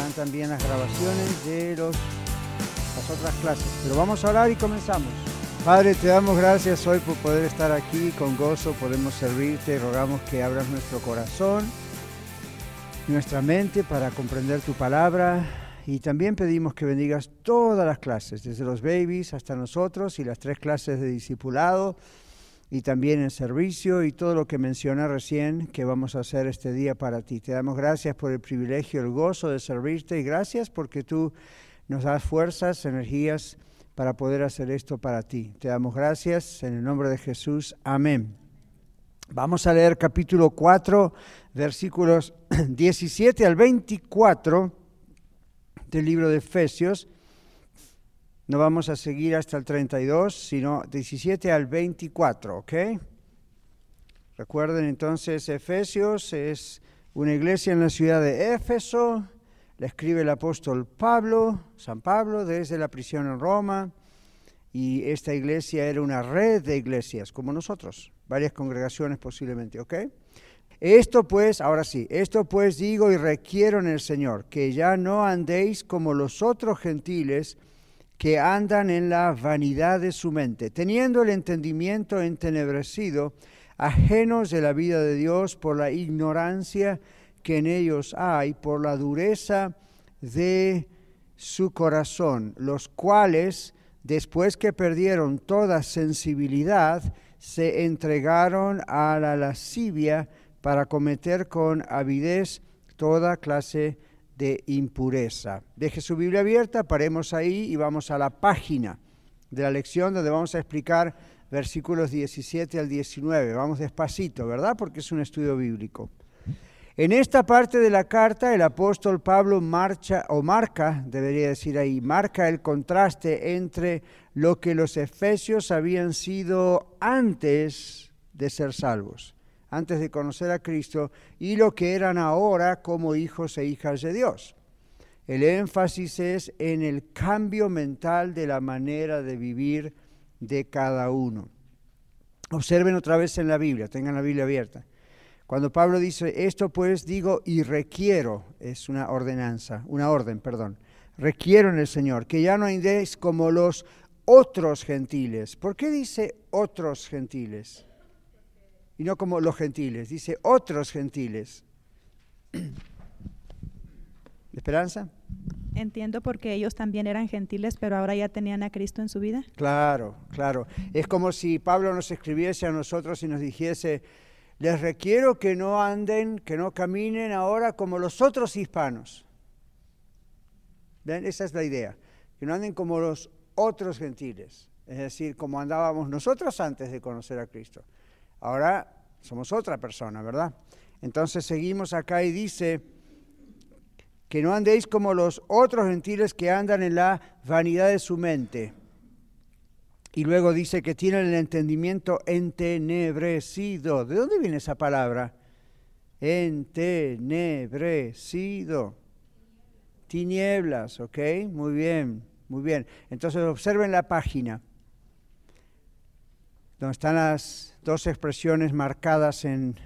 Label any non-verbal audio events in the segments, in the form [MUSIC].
Están también las grabaciones de los, las otras clases. Pero vamos a orar y comenzamos. Padre, te damos gracias hoy por poder estar aquí con gozo, podemos servirte, rogamos que abras nuestro corazón, nuestra mente para comprender tu palabra y también pedimos que bendigas todas las clases, desde los babies hasta nosotros y las tres clases de discipulado y también el servicio y todo lo que menciona recién que vamos a hacer este día para ti. Te damos gracias por el privilegio, el gozo de servirte y gracias porque tú nos das fuerzas, energías para poder hacer esto para ti. Te damos gracias en el nombre de Jesús. Amén. Vamos a leer capítulo 4, versículos [CLEARS THROAT] 17 al 24 del libro de Efesios. No vamos a seguir hasta el 32, sino 17 al 24, ¿ok? Recuerden entonces, Efesios es una iglesia en la ciudad de Éfeso, la escribe el apóstol Pablo, San Pablo, desde la prisión en Roma, y esta iglesia era una red de iglesias, como nosotros, varias congregaciones posiblemente, ¿ok? Esto pues, ahora sí, esto pues digo y requiero en el Señor, que ya no andéis como los otros gentiles que andan en la vanidad de su mente, teniendo el entendimiento entenebrecido, ajenos de la vida de Dios por la ignorancia que en ellos hay, por la dureza de su corazón, los cuales, después que perdieron toda sensibilidad, se entregaron a la lascivia, para cometer con avidez toda clase de impureza. Deje su Biblia abierta, paremos ahí y vamos a la página de la lección donde vamos a explicar versículos 17 al 19. Vamos despacito, ¿verdad? Porque es un estudio bíblico. En esta parte de la carta el apóstol Pablo marcha o marca, debería decir ahí, marca el contraste entre lo que los efesios habían sido antes de ser salvos antes de conocer a Cristo y lo que eran ahora como hijos e hijas de Dios. El énfasis es en el cambio mental de la manera de vivir de cada uno. Observen otra vez en la Biblia, tengan la Biblia abierta. Cuando Pablo dice, esto pues digo y requiero, es una ordenanza, una orden, perdón, requiero en el Señor, que ya no andéis como los otros gentiles. ¿Por qué dice otros gentiles? Y no como los gentiles, dice otros gentiles. [CLEARS THROAT] ¿Esperanza? Entiendo porque ellos también eran gentiles, pero ahora ya tenían a Cristo en su vida. Claro, claro. Es como si Pablo nos escribiese a nosotros y nos dijese, les requiero que no anden, que no caminen ahora como los otros hispanos. ¿Ven? Esa es la idea, que no anden como los otros gentiles, es decir, como andábamos nosotros antes de conocer a Cristo. Ahora somos otra persona, ¿verdad? Entonces seguimos acá y dice que no andéis como los otros gentiles que andan en la vanidad de su mente. Y luego dice que tienen el entendimiento entenebrecido. ¿De dónde viene esa palabra? Entenebrecido. Tinieblas, ¿ok? Muy bien, muy bien. Entonces observen la página donde están las dos expresiones marcadas en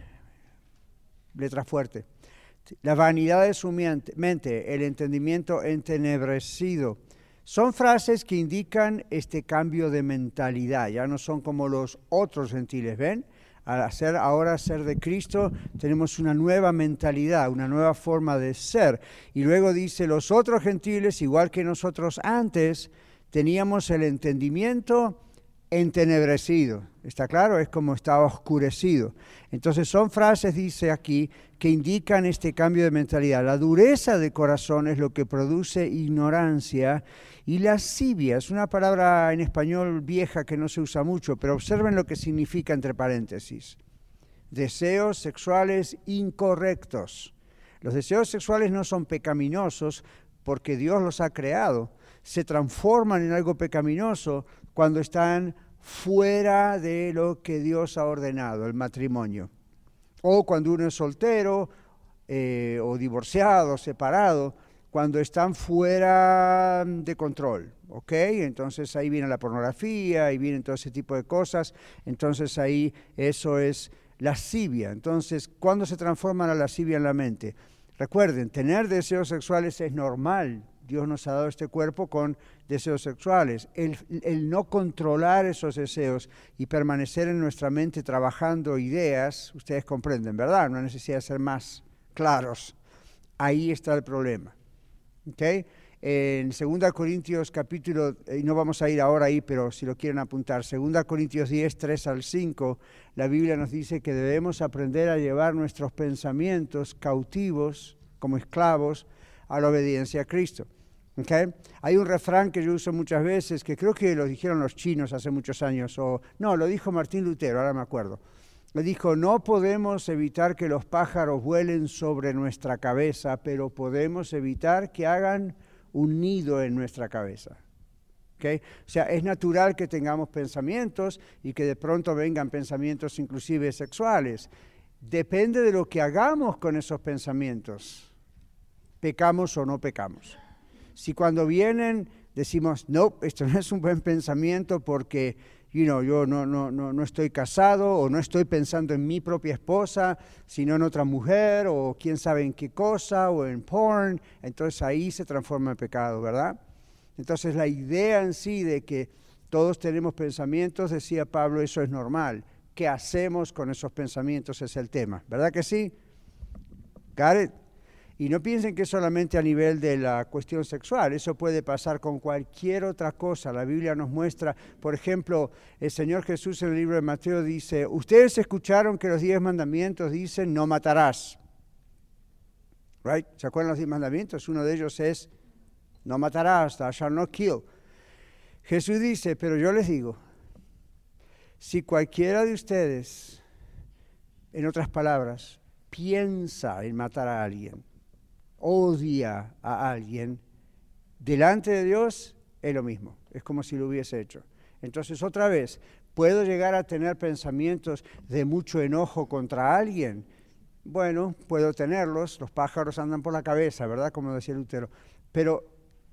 letra fuerte. La vanidad de su mente, el entendimiento entenebrecido. Son frases que indican este cambio de mentalidad, ya no son como los otros gentiles, ¿ven? Al hacer ahora ser de Cristo, tenemos una nueva mentalidad, una nueva forma de ser. Y luego dice, los otros gentiles, igual que nosotros antes, teníamos el entendimiento entenebrecido. ¿Está claro? Es como estaba oscurecido. Entonces son frases, dice aquí, que indican este cambio de mentalidad. La dureza de corazón es lo que produce ignorancia y lascivia es una palabra en español vieja que no se usa mucho, pero observen lo que significa entre paréntesis. Deseos sexuales incorrectos. Los deseos sexuales no son pecaminosos, porque Dios los ha creado, se transforman en algo pecaminoso cuando están fuera de lo que Dios ha ordenado, el matrimonio. O cuando uno es soltero eh, o divorciado, separado, cuando están fuera de control, ¿ok? Entonces ahí viene la pornografía, ahí viene todo ese tipo de cosas, entonces ahí eso es lascivia. Entonces, ¿cuándo se transforma la lascivia en la mente? Recuerden, tener deseos sexuales es normal. Dios nos ha dado este cuerpo con deseos sexuales. El, no controlar esos deseos y permanecer en nuestra mente trabajando ideas, ustedes comprenden, ¿verdad? No hay necesidad ser más claros. Ahí está el problema. ¿okay? En 2 Corintios capítulo, y no vamos a ir ahora ahí, pero si lo quieren apuntar, 2 Corintios 10, 3 al 5, la Biblia nos dice que debemos aprender a llevar nuestros pensamientos cautivos como esclavos a la obediencia a Cristo. ¿Okay? Hay un refrán que yo uso muchas veces, que creo que lo dijeron los chinos hace muchos años, o no, lo dijo Martín Lutero, ahora me acuerdo. Me dijo, no podemos evitar que los pájaros vuelen sobre nuestra cabeza, pero podemos evitar que hagan un nido en nuestra cabeza. ¿Okay? O sea, es natural que tengamos pensamientos y que de pronto vengan pensamientos inclusive sexuales. Depende de lo que hagamos con esos pensamientos. Pecamos o no pecamos. Si cuando vienen decimos, no, esto no es un buen pensamiento porque you know, yo no, no, no, no estoy casado o no estoy pensando en mi propia esposa, sino en otra mujer o quién sabe en qué cosa o en porn, entonces ahí se transforma en pecado, ¿verdad? Entonces la idea en sí de que todos tenemos pensamientos, decía Pablo, eso es normal. ¿Qué hacemos con esos pensamientos es el tema? ¿Verdad que sí? Got it? Y no piensen que es solamente a nivel de la cuestión sexual, eso puede pasar con cualquier otra cosa. La Biblia nos muestra, por ejemplo, el Señor Jesús en el libro de Mateo dice, ustedes escucharon que los diez mandamientos dicen, no matarás. Right? ¿Se acuerdan los diez mandamientos? Uno de ellos es, no matarás, thou shalt not kill. Jesús dice, pero yo les digo, si cualquiera de ustedes, en otras palabras, piensa en matar a alguien, odia a alguien, delante de Dios es lo mismo, es como si lo hubiese hecho. Entonces, otra vez, ¿puedo llegar a tener pensamientos de mucho enojo contra alguien? Bueno, puedo tenerlos, los pájaros andan por la cabeza, ¿verdad? Como decía Lutero. Pero,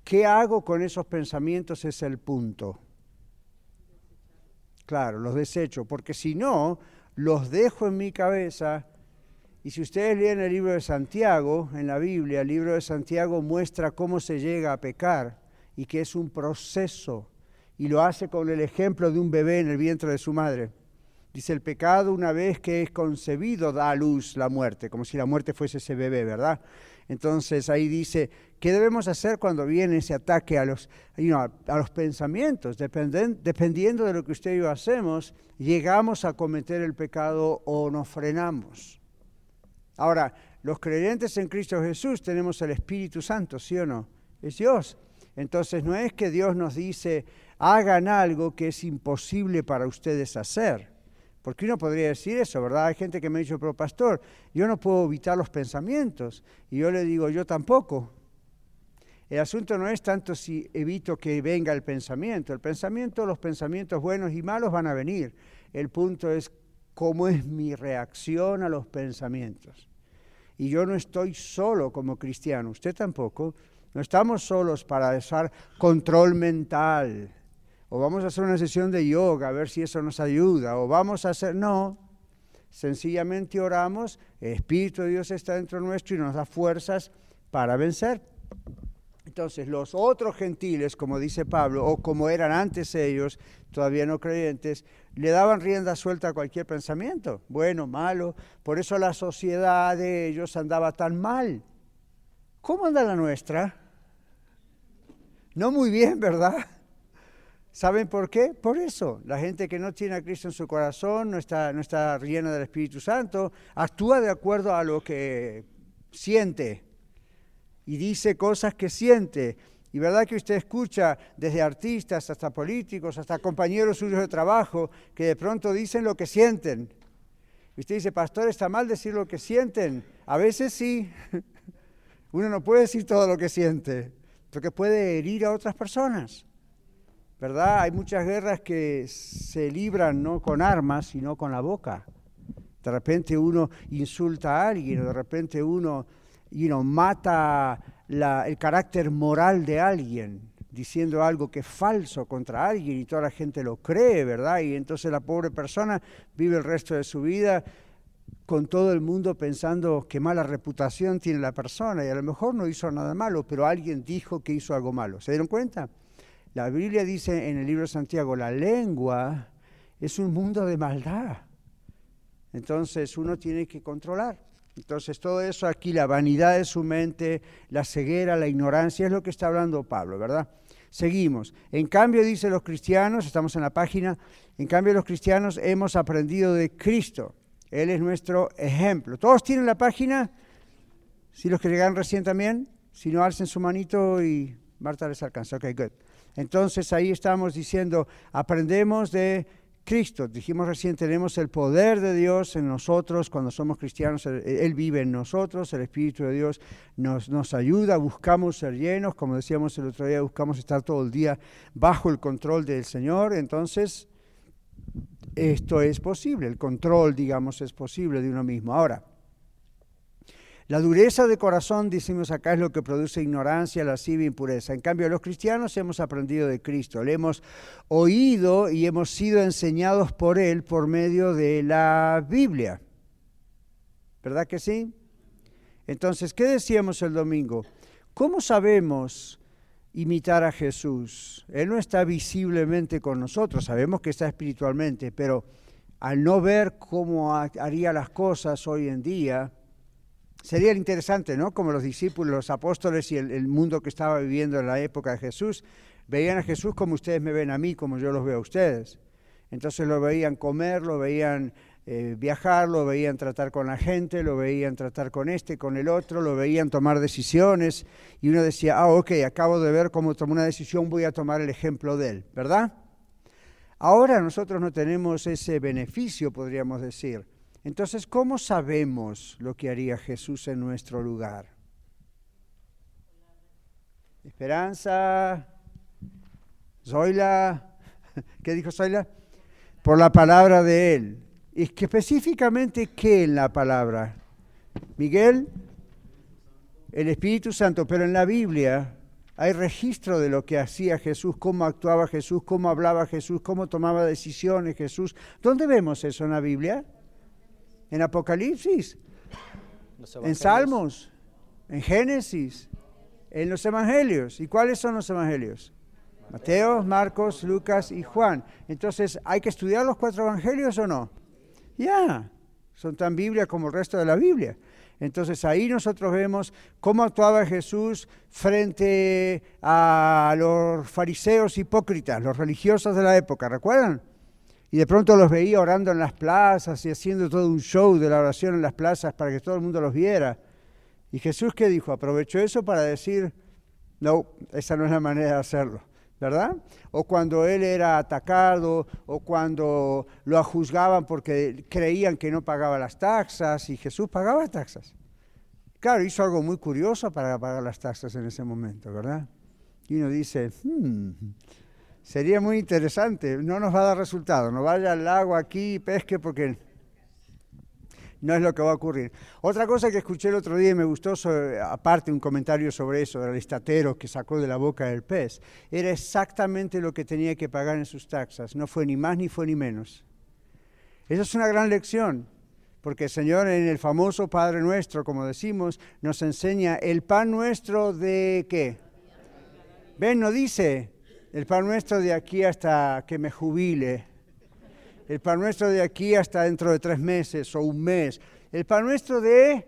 ¿qué hago con esos pensamientos? Es el punto. Claro, los desecho, porque si no, los dejo en mi cabeza y si ustedes leen el libro de Santiago, en la Biblia, el libro de Santiago muestra cómo se llega a pecar y que es un proceso. Y lo hace con el ejemplo de un bebé en el vientre de su madre. Dice, el pecado una vez que es concebido da a luz la muerte, como si la muerte fuese ese bebé, ¿verdad? Entonces ahí dice, ¿qué debemos hacer cuando viene ese ataque a los, a, los pensamientos? dependiendo de lo que usted y yo hacemos, llegamos a cometer el pecado o nos frenamos. Ahora, los creyentes en Cristo Jesús tenemos el Espíritu Santo, ¿sí o no? Es Dios. Entonces no es que Dios nos dice, hagan algo que es imposible para ustedes hacer. Porque uno podría decir eso, ¿verdad? Hay gente que me ha dicho, pero pastor, yo no puedo evitar los pensamientos. Y yo le digo, yo tampoco. El asunto no es tanto si evito que venga el pensamiento. El pensamiento, los pensamientos buenos y malos van a venir. El punto es cómo es mi reacción a los pensamientos. Y yo no estoy solo como cristiano, usted tampoco. No estamos solos para hacer control mental. O vamos a hacer una sesión de yoga a ver si eso nos ayuda. O vamos a hacer... No, sencillamente oramos, el Espíritu de Dios está dentro nuestro y nos da fuerzas para vencer. Entonces los otros gentiles, como dice Pablo, o como eran antes ellos, todavía no creyentes, le daban rienda suelta a cualquier pensamiento, bueno, malo. Por eso la sociedad de ellos andaba tan mal. ¿Cómo anda la nuestra? No muy bien, ¿verdad? ¿Saben por qué? Por eso. La gente que no tiene a Cristo en su corazón, no está, no está llena del Espíritu Santo, actúa de acuerdo a lo que siente y dice cosas que siente. Y verdad que usted escucha desde artistas hasta políticos, hasta compañeros suyos de trabajo, que de pronto dicen lo que sienten. Usted dice, pastor, ¿está mal decir lo que sienten? A veces sí. [LAUGHS] Uno no puede decir todo lo que siente. porque puede herir a otras personas. ¿Verdad? Hay muchas guerras que se libran no con armas, sino con la boca. De repente uno insulta a alguien, o de repente uno mata el carácter moral de alguien, diciendo algo que es falso contra alguien y toda la gente lo cree, ¿verdad? Y entonces la pobre persona vive el resto de su vida con todo el mundo pensando qué mala reputación tiene la persona y a lo mejor no hizo nada malo, pero alguien dijo que hizo algo malo. ¿Se dieron cuenta? La Biblia dice en el libro de Santiago, la lengua es un mundo de maldad. Entonces uno tiene que controlar. Entonces todo eso aquí, la vanidad de su mente, la ceguera, la ignorancia, es lo que está hablando Pablo, ¿verdad? Seguimos. En cambio, dice los cristianos, estamos en la página, en cambio los cristianos hemos aprendido de Cristo. Él es nuestro ejemplo. ¿Todos tienen la página? Si los que llegan recién también, si no, alcen su manito y Marta les alcanza. Ok, good. Entonces ahí estamos diciendo, aprendemos de Cristo. Dijimos recién, tenemos el poder de Dios en nosotros cuando somos cristianos. Él, vive en nosotros, el Espíritu de Dios nos, nos ayuda, buscamos ser llenos, como decíamos el otro día, buscamos estar todo el día bajo el control del Señor. Entonces, esto es posible, el control, digamos, es posible de uno mismo. Ahora, la dureza de corazón, decimos acá, es lo que produce ignorancia, lascivia impureza. En cambio, los cristianos hemos aprendido de Cristo, le hemos oído y hemos sido enseñados por Él por medio de la Biblia. ¿Verdad que sí? Entonces, ¿qué decíamos el domingo? ¿Cómo sabemos imitar a Jesús? Él no está visiblemente con nosotros, sabemos que está espiritualmente, pero al no ver cómo haría las cosas hoy en día, Sería interesante, ¿no? Como los discípulos, los apóstoles y el, mundo que estaba viviendo en la época de Jesús, veían a Jesús como ustedes me ven a mí, como yo los veo a ustedes. Entonces lo veían comer, lo veían eh, viajar, lo veían tratar con la gente, lo veían tratar con este, con el otro, lo veían tomar decisiones y uno decía, ah, ok, acabo de ver cómo tomó una decisión, voy a tomar el ejemplo de él, ¿verdad? Ahora nosotros no tenemos ese beneficio, podríamos decir. Entonces, ¿cómo sabemos lo que haría Jesús en nuestro lugar? Esperanza, Zoila, [LAUGHS] ¿qué dijo Zoila? Por la palabra de Él. ¿Y específicamente qué en la palabra? Miguel, el Espíritu Santo, pero en la Biblia hay registro de lo que hacía Jesús, cómo actuaba Jesús, cómo hablaba Jesús, cómo tomaba decisiones Jesús. ¿Dónde vemos eso en la Biblia? En Apocalipsis, en Salmos, en Génesis, en los Evangelios. ¿Y cuáles son los Evangelios? Mateo, Marcos, Lucas y Juan. Entonces, ¿hay que estudiar los cuatro Evangelios o no? Ya, son tan Biblia como el resto de la Biblia. Entonces ahí nosotros vemos cómo actuaba Jesús frente a los fariseos hipócritas, los religiosos de la época, ¿recuerdan? Y de pronto los veía orando en las plazas y haciendo todo un show de la oración en las plazas para que todo el mundo los viera. Y Jesús, ¿qué dijo? Aprovechó eso para decir, no, esa no es la manera de hacerlo, ¿verdad? O cuando él era atacado, o cuando lo juzgaban porque creían que no pagaba las taxas, y Jesús pagaba taxas. Claro, hizo algo muy curioso para pagar las taxas en ese momento, ¿verdad? Y uno dice, hmm, Sería muy interesante, no nos va a dar resultado, no vaya al lago aquí y pesque porque no es lo que va a ocurrir. Otra cosa que escuché el otro día y me gustó, aparte un comentario sobre eso, del estatero que sacó de la boca del pez, era exactamente lo que tenía que pagar en sus taxas, no fue ni más ni fue ni menos. Esa es una gran lección, porque el Señor en el famoso Padre Nuestro, como decimos, nos enseña el pan nuestro de qué. Ven, no dice el pan nuestro de aquí hasta que me jubile. El pan nuestro de aquí hasta dentro de tres meses o un mes. El pan nuestro de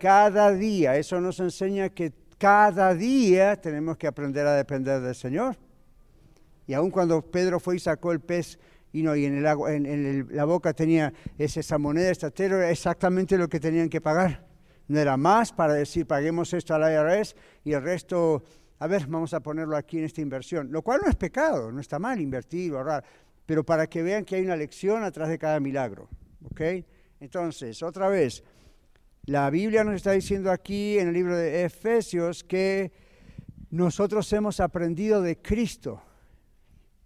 cada día. Eso nos enseña que cada día tenemos que aprender a depender del Señor. Y aun cuando Pedro fue y sacó el pez y, no, y en, el, en la boca tenía esa moneda estatero, era exactamente lo que tenían que pagar. No era más para decir paguemos esto al IRS y el resto a ver, vamos a ponerlo aquí en esta inversión, lo cual no es pecado, no está mal invertir o ahorrar, pero para que vean que hay una lección atrás de cada milagro. ¿ok? Entonces, otra vez, la Biblia nos está diciendo aquí en el libro de Efesios que nosotros hemos aprendido de Cristo.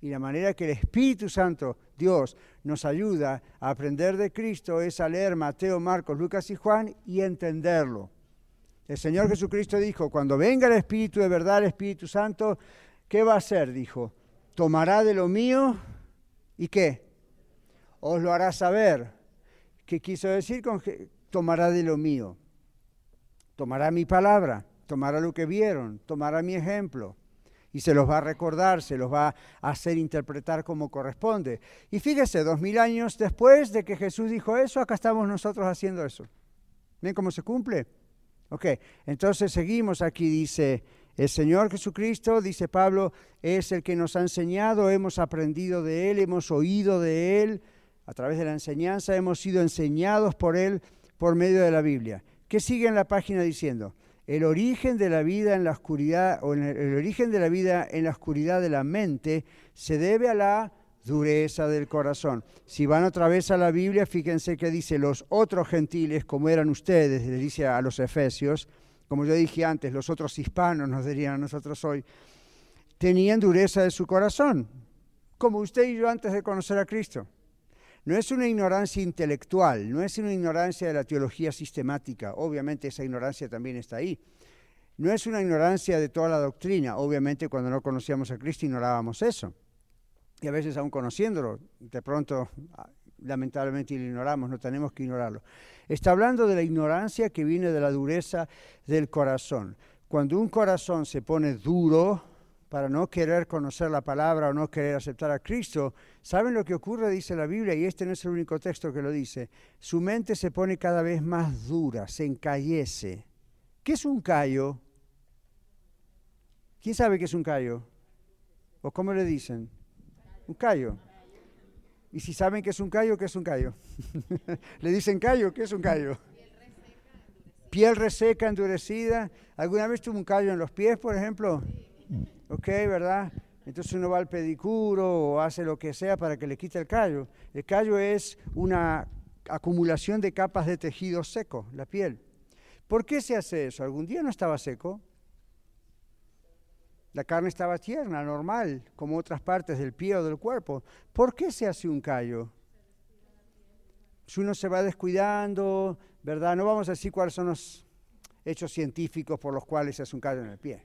Y la manera que el Espíritu Santo, Dios, nos ayuda a aprender de Cristo es a leer Mateo, Marcos, Lucas y Juan y entenderlo. El Señor Jesucristo dijo, cuando venga el Espíritu de verdad, el Espíritu Santo, ¿qué va a hacer? Dijo, tomará de lo mío y qué? Os lo hará saber. ¿Qué quiso decir con que tomará de lo mío? Tomará mi palabra, tomará lo que vieron, tomará mi ejemplo y se los va a recordar, se los va a hacer interpretar como corresponde. Y fíjese, dos mil años después de que Jesús dijo eso, acá estamos nosotros haciendo eso. ¿Ven cómo se cumple? Ok, entonces seguimos aquí, dice, el Señor Jesucristo, dice Pablo, es el que nos ha enseñado, hemos aprendido de Él, hemos oído de Él, a través de la enseñanza hemos sido enseñados por Él por medio de la Biblia. ¿Qué sigue en la página diciendo? el origen de la vida en la oscuridad, o el, origen de la vida en la oscuridad de la mente se debe a la dureza del corazón. Si van otra vez a la Biblia, fíjense que dice los otros gentiles, como eran ustedes, le dice a los efesios, como yo dije antes, los otros hispanos nos dirían a nosotros hoy, tenían dureza de su corazón, como usted y yo antes de conocer a Cristo. No es una ignorancia intelectual, no es una ignorancia de la teología sistemática, obviamente esa ignorancia también está ahí. No es una ignorancia de toda la doctrina, obviamente cuando no conocíamos a Cristo ignorábamos eso. Y a veces aún conociéndolo, de pronto ah, lamentablemente lo ignoramos, no tenemos que ignorarlo. Está hablando de la ignorancia que viene de la dureza del corazón. Cuando un corazón se pone duro, para no querer conocer la palabra o no querer aceptar a Cristo, ¿saben lo que ocurre? Dice la Biblia, y este no es el único texto que lo dice. Su mente se pone cada vez más dura, se encallece. ¿Qué es un callo? ¿Quién sabe qué es un callo? ¿O cómo le dicen? Un callo. Y si saben qué es un callo, ¿qué es un callo? [LAUGHS] le dicen callo, ¿qué es un callo? Piel reseca, endurecida. ¿Alguna vez tuvo un callo en los pies, por ejemplo? ¿ok? ¿Verdad? Entonces uno va al pedicuro o hace lo que sea para que le quite el callo. El callo es una acumulación de capas de tejido seco, la piel. ¿Por qué se hace eso? ¿Algún día no estaba seco? La carne estaba tierna, normal, como otras partes del pie o del cuerpo. ¿Por qué se hace un callo? Si uno se va descuidando, ¿verdad? No vamos a decir cuáles son los hechos científicos por los cuales se hace un callo en el pie.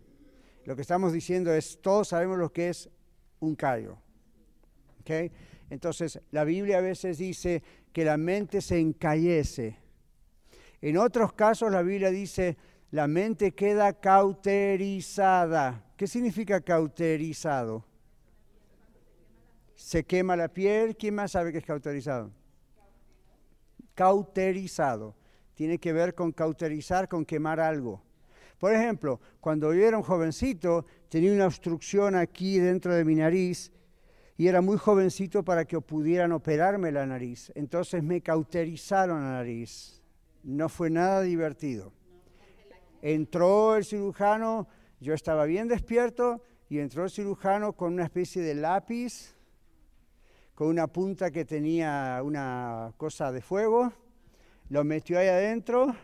Lo que estamos diciendo es, todos sabemos lo que es un callo. ¿okay? Entonces, la Biblia a veces dice que la mente se encallece. En otros casos, la Biblia dice, la mente queda cauterizada. ¿Qué significa cauterizado? Se quema la piel. ¿Quién más sabe qué es cauterizado? Cauterizado. Tiene que ver con cauterizar, con quemar algo. Por ejemplo, cuando yo era un jovencito, tenía una obstrucción aquí dentro de mi nariz y era muy jovencito para que pudieran operarme la nariz. Entonces me cauterizaron la nariz. No fue nada divertido. Entró el cirujano, yo estaba bien despierto y entró el cirujano con una especie de lápiz, con una punta que tenía una cosa de fuego, lo metió ahí adentro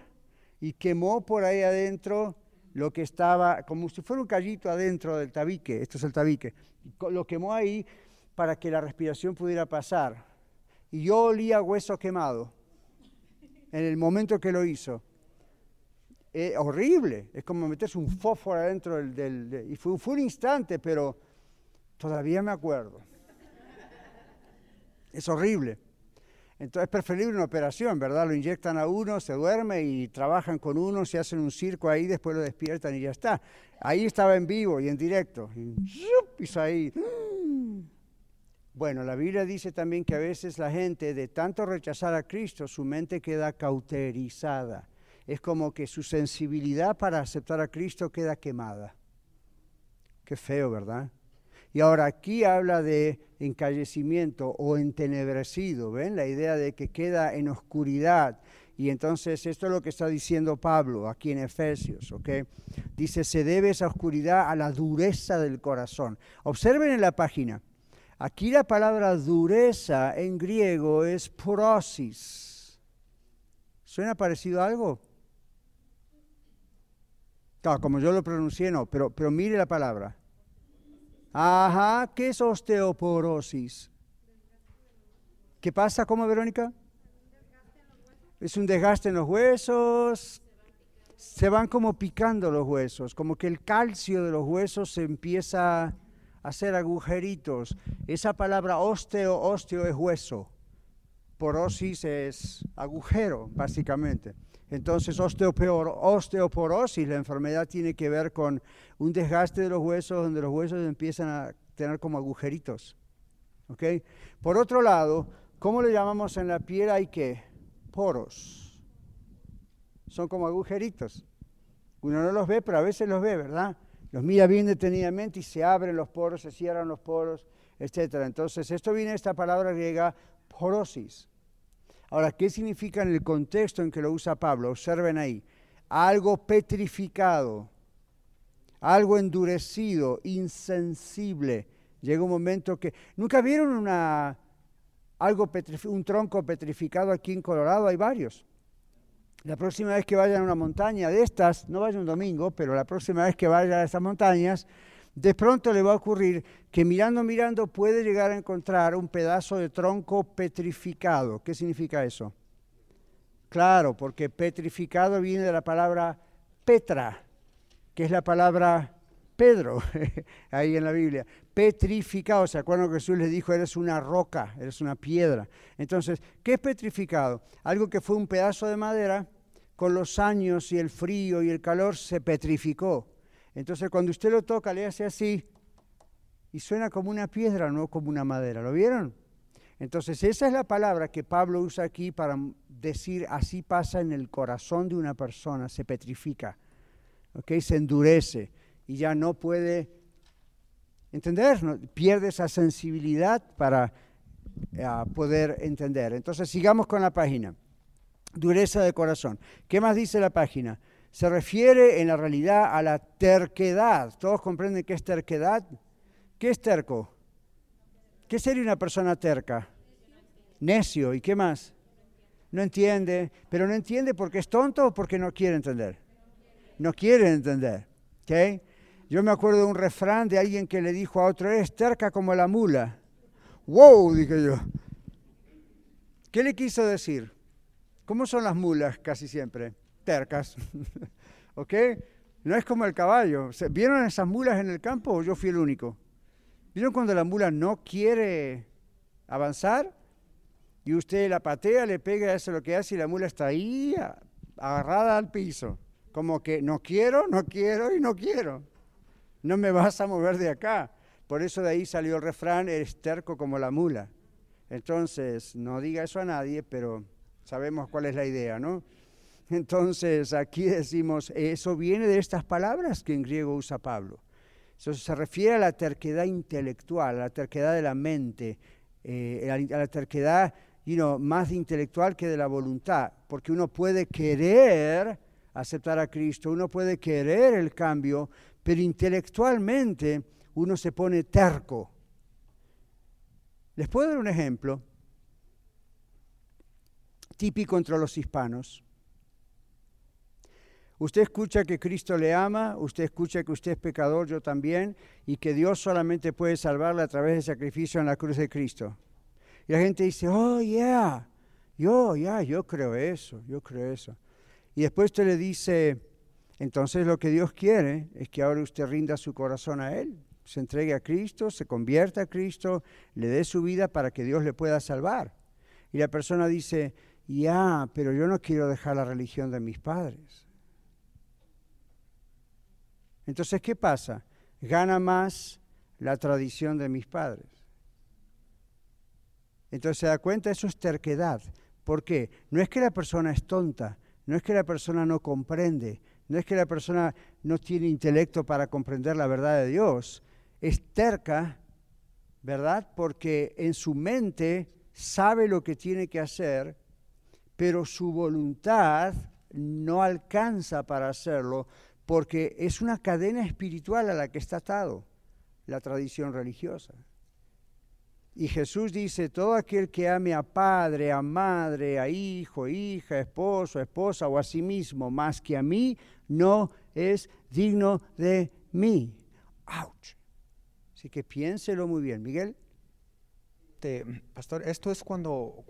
y quemó por ahí adentro lo que estaba, como si fuera un callito adentro del tabique, esto es el tabique, lo quemó ahí para que la respiración pudiera pasar. Y yo olía hueso quemado en el momento que lo hizo. Es horrible, es como meterse un fósforo adentro del... y fue, fue un instante, pero todavía me acuerdo. Es horrible. Entonces es preferible una operación, ¿verdad? Lo inyectan a uno, se duerme y trabajan con uno, se hacen un circo ahí, después lo despiertan y ya está. Ahí estaba en vivo y en directo. Y ahí. Bueno, la Biblia dice también que a veces la gente, de tanto rechazar a Cristo, su mente queda cauterizada. Es como que su sensibilidad para aceptar a Cristo queda quemada. Qué feo, ¿verdad? Y ahora aquí habla de encallecimiento o entenebrecido, ¿ven? La idea de que queda en oscuridad. Y entonces esto es lo que está diciendo Pablo aquí en Efesios, ¿ok? Dice, se debe esa oscuridad a la dureza del corazón. Observen en la página, aquí la palabra dureza en griego es porosis. ¿Suena parecido a algo? Claro, como yo lo pronuncié, no, pero, pero mire la palabra. Ajá, ¿qué es osteoporosis? ¿Qué pasa? ¿Cómo, Verónica? Es un desgaste en los huesos. Se van como picando los huesos, como que el calcio de los huesos se empieza a hacer agujeritos. Esa palabra osteo, osteo es hueso. Porosis es agujero, básicamente. Entonces, osteoporosis, la enfermedad tiene que ver con un desgaste de los huesos, donde los huesos empiezan a tener como agujeritos. Por otro lado, ¿cómo le llamamos en la piel? Hay que poros. Son como agujeritos. Uno no los ve, pero a veces los ve, ¿verdad? Los mira bien detenidamente y se abren los poros, se cierran los poros, etc. Entonces, esto viene de esta palabra griega porosis. Ahora, ¿qué significa en el contexto en que lo usa Pablo? Observen ahí. Algo petrificado, algo endurecido, insensible. Llega un momento que... ¿Nunca vieron una, algo un tronco petrificado aquí en Colorado? Hay varios. La próxima vez que vayan a una montaña de estas, no vayan un domingo, pero la próxima vez que vayan a estas montañas, de pronto le va a ocurrir que mirando, mirando puede llegar a encontrar un pedazo de tronco petrificado. ¿Qué significa eso? Claro, porque petrificado viene de la palabra Petra, que es la palabra Pedro, [LAUGHS] ahí en la Biblia. Petrificado, ¿se acuerdan que Jesús le dijo, eres una roca, eres una piedra? Entonces, ¿qué es petrificado? Algo que fue un pedazo de madera, con los años y el frío y el calor se petrificó entonces cuando usted lo toca, le hace así y suena como una piedra, no como una madera. ¿Lo vieron? Entonces esa es la palabra que Pablo usa aquí para decir así pasa en el corazón de una persona, se petrifica, ¿okay? se endurece y ya no puede entender, pierde esa sensibilidad para eh, poder entender. Entonces sigamos con la página. Dureza de corazón. ¿Qué más dice la página? Se refiere en la realidad a la terquedad. ¿Todos comprenden qué es terquedad? ¿Qué es terco? ¿Qué sería una persona terca? Necio. ¿Y qué más? No entiende. Pero no entiende porque es tonto o porque no quiere entender. No quiere entender. Yo me acuerdo de un refrán de alguien que le dijo a otro, eres terca como la mula. ¡Wow! Dije yo. ¿Qué le quiso decir? ¿Cómo son las mulas casi siempre? Tercas. [LAUGHS] ¿Ok? No es como el caballo. ¿Vieron esas mulas en el campo o yo fui el único? ¿Vieron cuando la mula no quiere avanzar? Y usted la patea, le pega, eso lo que hace y la mula está ahí agarrada al piso. Como que no quiero, no quiero y no quiero. No me vas a mover de acá. Por eso de ahí salió el refrán, eres terco como la mula. Entonces, no diga eso a nadie, pero sabemos cuál es la idea, ¿no? Entonces aquí decimos, eso viene de estas palabras que en griego usa Pablo. Eso se refiere a la terquedad intelectual, a la terquedad de la mente, eh, a la terquedad más intelectual que de la voluntad, porque uno puede querer aceptar a Cristo, uno puede querer el cambio, pero intelectualmente uno se pone terco. Les puedo dar un ejemplo típico entre los hispanos. Usted escucha que Cristo le ama, usted escucha que usted es pecador, yo también, y que Dios solamente puede salvarle a través del sacrificio en la cruz de Cristo. Y la gente dice, oh, yeah, yo, ya, yo creo eso, yo creo eso. Y después usted le dice, entonces lo que Dios quiere es que ahora usted rinda su corazón a Él, se entregue a Cristo, se convierta a Cristo, le dé su vida para que Dios le pueda salvar. Y la persona dice, ya, pero yo no quiero dejar la religión de mis padres. Entonces, ¿qué pasa? Gana más la tradición de mis padres. Entonces se da cuenta, eso es terquedad. ¿Por qué? No es que la persona es tonta, no es que la persona no comprende, no es que la persona no tiene intelecto para comprender la verdad de Dios. Es terca, ¿verdad? Porque en su mente sabe lo que tiene que hacer, pero su voluntad no alcanza para hacerlo porque es una cadena espiritual a la que está atado la tradición religiosa. Y Jesús dice, todo aquel que ame a padre, a madre, a hijo, hija, esposo, esposa o a sí mismo más que a mí, no es digno de mí. ¡Auch! Así que piénselo muy bien. Miguel. Este, pastor, esto es cuando,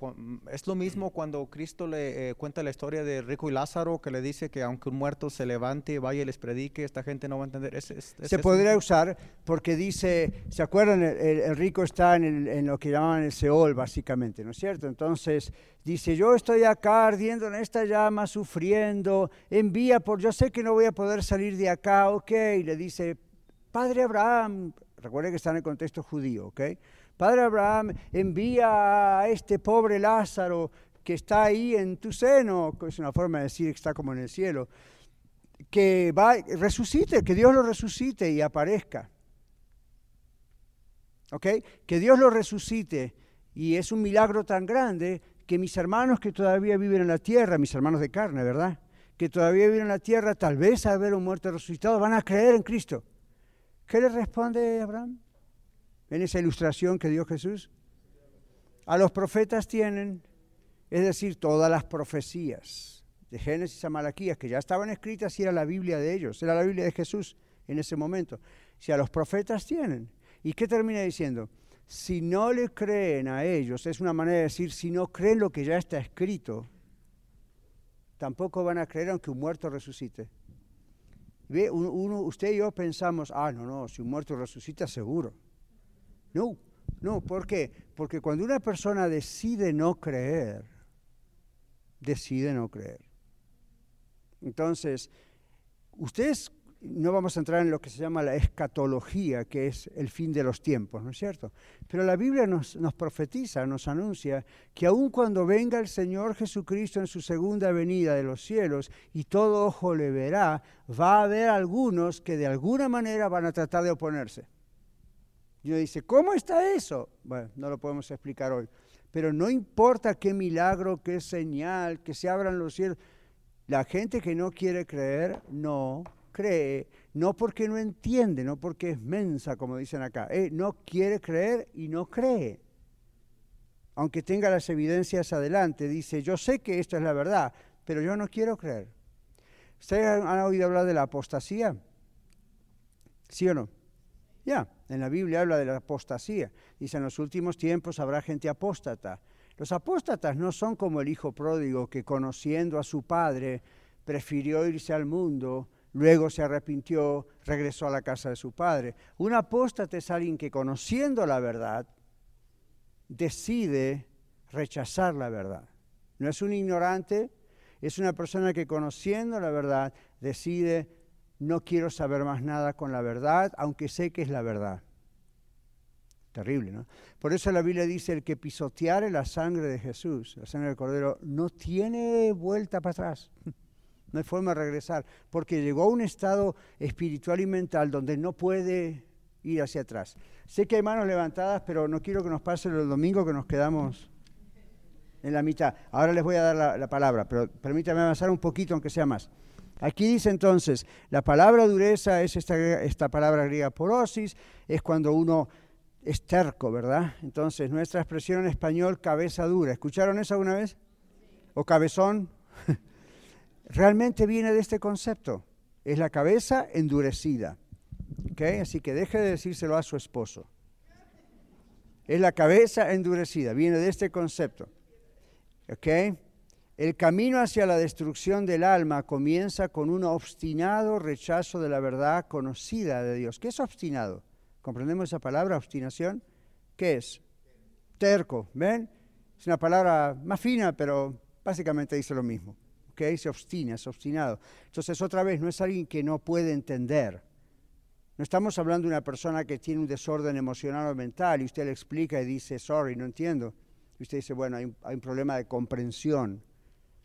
es lo mismo cuando Cristo le eh, cuenta la historia de Rico y Lázaro, que le dice que aunque un muerto se levante, vaya y les predique, esta gente no va a entender. se podría usar porque dice, ¿se acuerdan? El, rico está en, en, lo que llaman el Seol, básicamente, ¿no es cierto? Entonces dice, yo estoy acá ardiendo en esta llama, sufriendo, envía por, yo sé que no voy a poder salir de acá, ok, y le dice, Padre Abraham, recuerde que está en el contexto judío, ok Padre Abraham, envía a este pobre Lázaro que está ahí en tu seno, es una forma de decir que está como en el cielo, que va, resucite, que Dios lo resucite y aparezca. ¿Ok? Que Dios lo resucite y es un milagro tan grande que mis hermanos que todavía viven en la tierra, mis hermanos de carne, ¿verdad? Que todavía viven en la tierra, tal vez al ver un muerto resucitado, van a creer en Cristo. ¿Qué le responde Abraham? En esa ilustración que dio Jesús? A los profetas tienen, es decir, todas las profecías de Génesis a Malaquías, que ya estaban escritas y era la Biblia de ellos, era la Biblia de Jesús en ese momento. Si a los profetas tienen, ¿y qué termina diciendo? Si no le creen a ellos, es una manera de decir, si no creen lo que ya está escrito, tampoco van a creer aunque un muerto resucite. ¿Ve? Uno, usted y yo pensamos, ah, no, no, si un muerto resucita, seguro. No, no, ¿por qué? Porque cuando una persona decide no creer, decide no creer. Entonces, ustedes no vamos a entrar en lo que se llama la escatología, que es el fin de los tiempos, ¿no es cierto? Pero la Biblia nos, nos, profetiza, nos anuncia que aun cuando venga el Señor Jesucristo en su segunda venida de los cielos y todo ojo le verá, va a haber algunos que de alguna manera van a tratar de oponerse. Y uno dice, ¿cómo está eso? Bueno, no lo podemos explicar hoy. Pero no importa qué milagro, qué señal, que se abran los cielos. La gente que no quiere creer, no cree. No porque no entiende, no porque es mensa, como dicen acá. Eh, no quiere creer y no cree. Aunque tenga las evidencias adelante, dice, yo sé que esto es la verdad, pero yo no quiero creer. ¿Ustedes han oído hablar de la apostasía? ¿Sí o no? Ya, en la Biblia habla de la apostasía. Dice, en los últimos tiempos habrá gente apóstata. Los apóstatas no son como el hijo pródigo que conociendo a su padre prefirió irse al mundo, luego se arrepintió, regresó a la casa de su padre. Un apóstata es alguien que conociendo la verdad decide rechazar la verdad. No es un ignorante, es una persona que conociendo la verdad decide no quiero saber más nada con la verdad, aunque sé que es la verdad. Terrible, ¿no? Por eso la Biblia dice, el que pisoteare la sangre de Jesús, la sangre del Cordero, no tiene vuelta para atrás. [LAUGHS] No hay forma de regresar, porque llegó a un estado espiritual y mental donde no puede ir hacia atrás. Sé que hay manos levantadas, pero no quiero que nos pase el domingo que nos quedamos en la mitad. Ahora les voy a dar la, la palabra, pero permítame avanzar un poquito, aunque sea más. Aquí dice entonces, la palabra dureza es esta, esta palabra griega porosis, es cuando uno es terco, ¿verdad? Entonces, nuestra expresión en español, cabeza dura. ¿Escucharon eso alguna vez? ¿O cabezón? [LAUGHS] Realmente viene de este concepto. Es la cabeza endurecida. ¿Okay? Así que deje de decírselo a su esposo. Es la cabeza endurecida. Viene de este concepto. ¿Ok? El camino hacia la destrucción del alma comienza con un obstinado rechazo de la verdad conocida de Dios. ¿Qué es obstinado? ¿Comprendemos esa palabra, obstinación? ¿Qué es? Terco, ¿ven? Es una palabra más fina, pero básicamente dice lo mismo. ¿Ok? Se obstina, es obstinado. Entonces, otra vez, no es alguien que no puede entender. No estamos hablando de una persona que tiene un desorden emocional o mental y usted le explica y dice, sorry, no entiendo. Y usted dice, bueno, hay un problema de comprensión.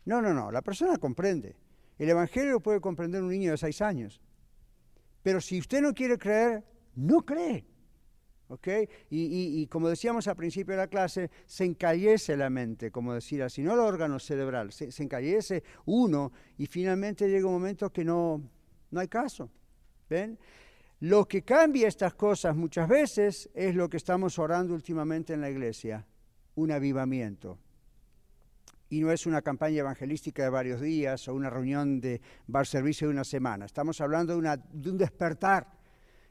No, no, no, la persona comprende. El Evangelio lo puede comprender un niño de seis años. Pero si usted no quiere creer, no cree. ¿Ok? Y, como decíamos al principio de la clase, se encallece la mente, como decir así, no el órgano cerebral, se, se encallece uno y finalmente llega un momento que no, no hay caso. ¿Ven? Lo que cambia estas cosas muchas veces es lo que estamos orando últimamente en la iglesia, un avivamiento Y no es una campaña evangelística de varios días o una reunión de bar servicio de una semana. Estamos hablando de, un despertar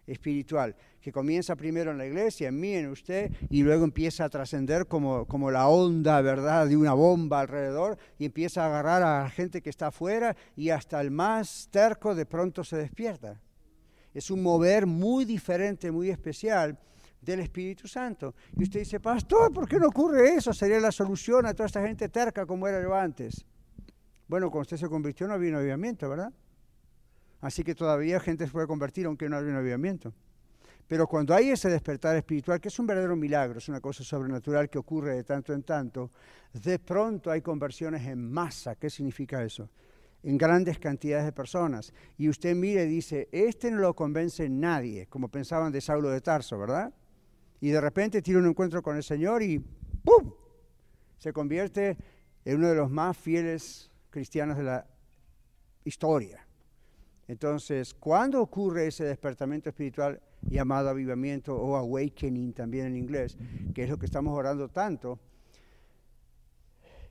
espiritual que comienza primero en la iglesia, en mí, en usted, y luego empieza a trascender como, como la onda, ¿verdad?, de una bomba alrededor y empieza a agarrar a la gente que está afuera y hasta el más terco de pronto se despierta. Es un mover muy diferente, muy especial del Espíritu Santo. Y usted dice, pastor, ¿por qué no ocurre eso? Sería la solución a toda esta gente terca como era yo antes. Bueno, cuando usted se convirtió no había un avivamiento, ¿verdad? Así que todavía gente se puede convertir aunque no haya un avivamiento. Pero cuando hay ese despertar espiritual, que es un verdadero milagro, es una cosa sobrenatural que ocurre de tanto en tanto, de pronto hay conversiones en masa. ¿Qué significa eso? En grandes cantidades de personas. Y usted mire y dice, este no lo convence nadie, como pensaban de Saulo de Tarso, ¿verdad? Y de repente tiene un encuentro con el Señor y ¡pum! Se convierte en uno de los más fieles cristianos de la historia. Entonces, ¿cuándo ocurre ese despertamiento espiritual llamado avivamiento o awakening también en inglés, que es lo que estamos orando tanto?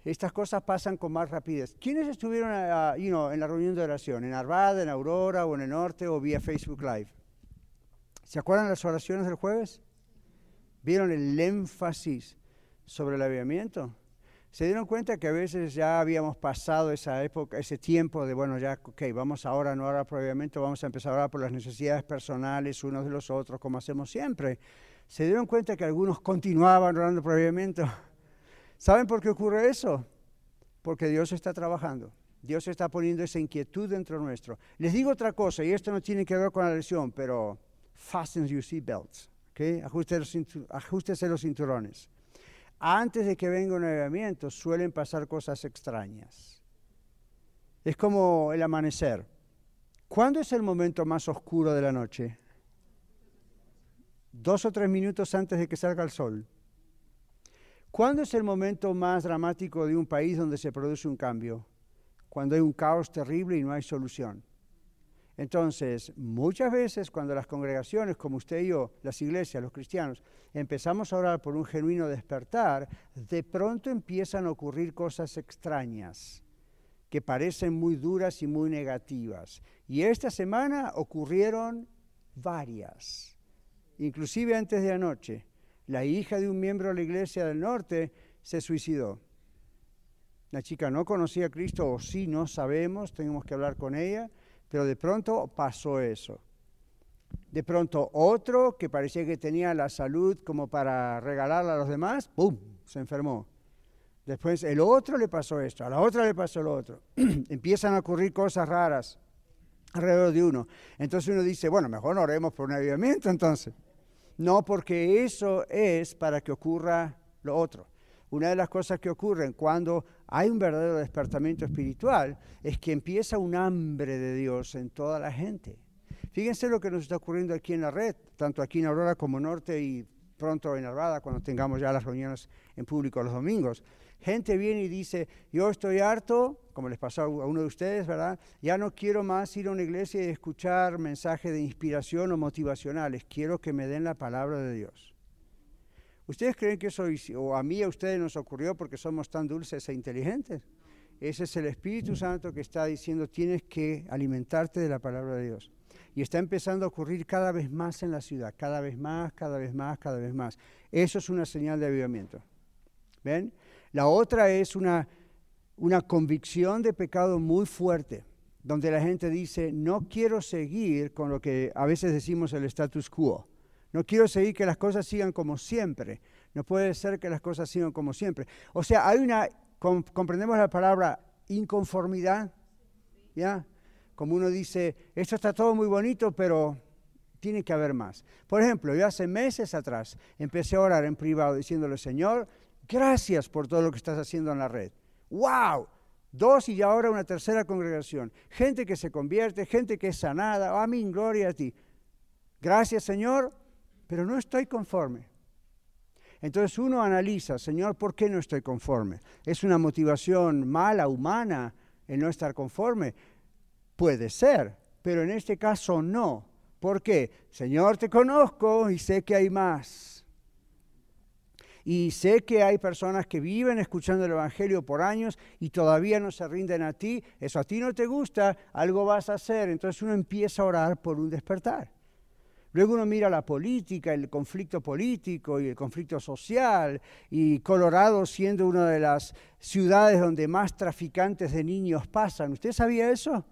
Estas cosas pasan con más rapidez. ¿Quiénes estuvieron en la reunión de oración? ¿En Arvada, en Aurora o en el norte o vía Facebook Live? ¿Se acuerdan las oraciones del jueves? ¿Vieron el énfasis sobre el avivamiento? se dieron cuenta que a veces ya habíamos pasado esa época, ese tiempo de, bueno, ya, ok, vamos ahora, no ahora previamente, vamos a empezar ahora por las necesidades personales unos de los otros, como hacemos siempre. Se dieron cuenta que algunos continuaban orando previamente. [LAUGHS] ¿Saben por qué ocurre eso? Porque Dios está trabajando. Dios está poniendo esa inquietud dentro nuestro. Les digo otra cosa, y esto no tiene que ver con la lesión, pero fasten your seatbelts, ¿ok? Ajustese los cinturones antes de que venga un avivamiento suelen pasar cosas extrañas. Es como el amanecer. ¿Cuándo es el momento más oscuro de la noche? Dos o tres minutos antes de que salga el sol. ¿Cuándo es el momento más dramático de un país donde se produce un cambio? Cuando hay un caos terrible y no hay solución. Entonces, muchas veces cuando las congregaciones, como usted y yo, las iglesias, los cristianos, empezamos a orar por un genuino despertar, de pronto empiezan a ocurrir cosas extrañas que parecen muy duras y muy negativas. Y esta semana ocurrieron varias, inclusive antes de anoche. La hija de un miembro de la iglesia del norte se suicidó. La chica no conocía a Cristo, o sí, no sabemos, tenemos que hablar con ella pero de pronto pasó eso. De pronto otro que parecía que tenía la salud como para regalarla a los demás, ¡pum!, se enfermó. Después el otro le pasó esto, a la otra le pasó lo otro. [CLEARS THROAT] Empiezan a ocurrir cosas raras alrededor de uno. Entonces uno dice, bueno, mejor oremos por un avivamiento entonces. No, porque eso es para que ocurra lo otro. Una de las cosas que ocurren cuando hay un verdadero despertamiento espiritual es que empieza un hambre de Dios en toda la gente. Fíjense lo que nos está ocurriendo aquí en la red, tanto aquí en Aurora como Norte y pronto en Arvada, cuando tengamos ya las reuniones en público los domingos. Gente viene y dice, yo estoy harto, como les pasó a uno de ustedes, ¿verdad? Ya no quiero más ir a una iglesia y escuchar mensajes de inspiración o motivacionales, quiero que me den la palabra de Dios. ¿Ustedes creen que eso, o a mí a ustedes nos ocurrió porque somos tan dulces e inteligentes? Ese es el Espíritu Santo que está diciendo, tienes que alimentarte de la palabra de Dios. Y está empezando a ocurrir cada vez más en la ciudad, cada vez más, cada vez más, cada vez más. Eso es una señal de avivamiento. ¿Ven? La otra es una, una convicción de pecado muy fuerte, donde la gente dice, no quiero seguir con lo que a veces decimos el status quo. No quiero seguir que las cosas sigan como siempre. No puede ser que las cosas sigan como siempre. O sea, hay una, comprendemos la palabra inconformidad, ¿ya? Como uno dice, esto está todo muy bonito, pero tiene que haber más. Por ejemplo, yo hace meses atrás empecé a orar en privado diciéndole, Señor, gracias por todo lo que estás haciendo en la red. ¡Wow! Dos y ahora una tercera congregación. Gente que se convierte, gente que es sanada. Amén, gloria a ti. Gracias, Señor pero no estoy conforme. Entonces uno analiza, Señor, ¿por qué no estoy conforme? ¿Es una motivación mala, humana, el no estar conforme? Puede ser, pero en este caso no. ¿Por qué? Señor, te conozco y sé que hay más. Y sé que hay personas que viven escuchando el Evangelio por años y todavía no se rinden a ti. Eso a ti no te gusta, algo vas a hacer. Entonces uno empieza a orar por un despertar. Luego uno mira la política, el conflicto político y el conflicto social, y Colorado siendo una de las ciudades donde más traficantes de niños pasan. ¿Usted sabía eso?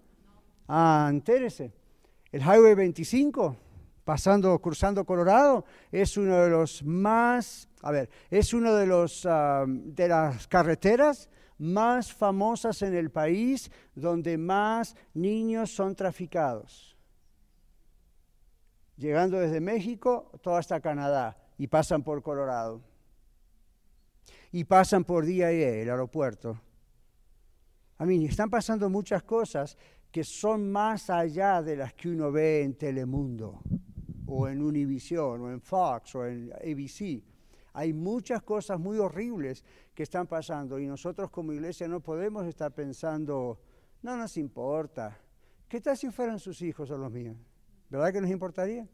Ah, entérese. El Highway 25, pasando, cruzando Colorado, es uno de los más, a ver, es uno de los ah, de las carreteras más famosas en el país donde más niños son traficados. Llegando desde México, todo hasta Canadá, y pasan por Colorado. Y pasan por DIA, el aeropuerto. A mí, están pasando muchas cosas que son más allá de las que uno ve en Telemundo, o en Univision, o en Fox, o en ABC. Hay muchas cosas muy horribles que están pasando y nosotros como iglesia no podemos estar pensando, no nos importa. ¿Qué tal si fueran sus hijos o los míos? ¿Verdad que nos importaría?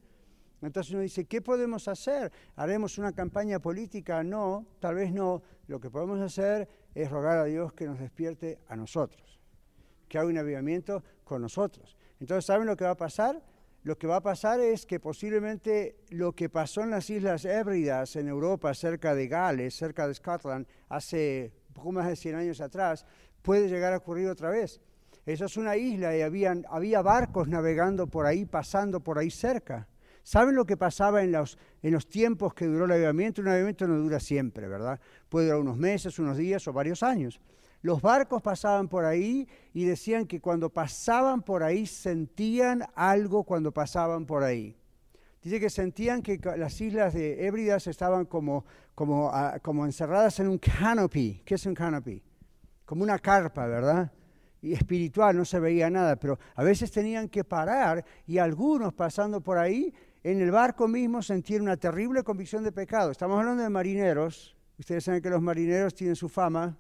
Entonces uno dice, ¿qué podemos hacer? ¿Haremos una campaña política? No, tal vez no. Lo que podemos hacer es rogar a Dios que nos despierte a nosotros, que haga un avivamiento con nosotros. Entonces, ¿saben lo que va a pasar? Lo que va a pasar es que posiblemente lo que pasó en las Islas Hébridas en Europa, cerca de Gales, cerca de Scotland, hace poco más de 100 años atrás, puede llegar a ocurrir otra vez. Esa es una isla y había barcos navegando por ahí, pasando por ahí cerca. ¿Saben lo que pasaba en los, en los tiempos que duró el avivamiento? Un avivamiento no dura siempre, ¿verdad? Puede durar unos meses, unos días o varios años. Los barcos pasaban por ahí y decían que cuando pasaban por ahí sentían algo cuando pasaban por ahí. Dice que sentían que las islas de Hébridas estaban como, como, ah, como encerradas en un canopy. ¿Qué es un canopy? Como una carpa, ¿verdad? Y espiritual, no se veía nada, pero a veces tenían que parar y algunos pasando por ahí en el barco mismo sentían una terrible convicción de pecado. Estamos hablando de marineros. Ustedes saben que los marineros tienen su fama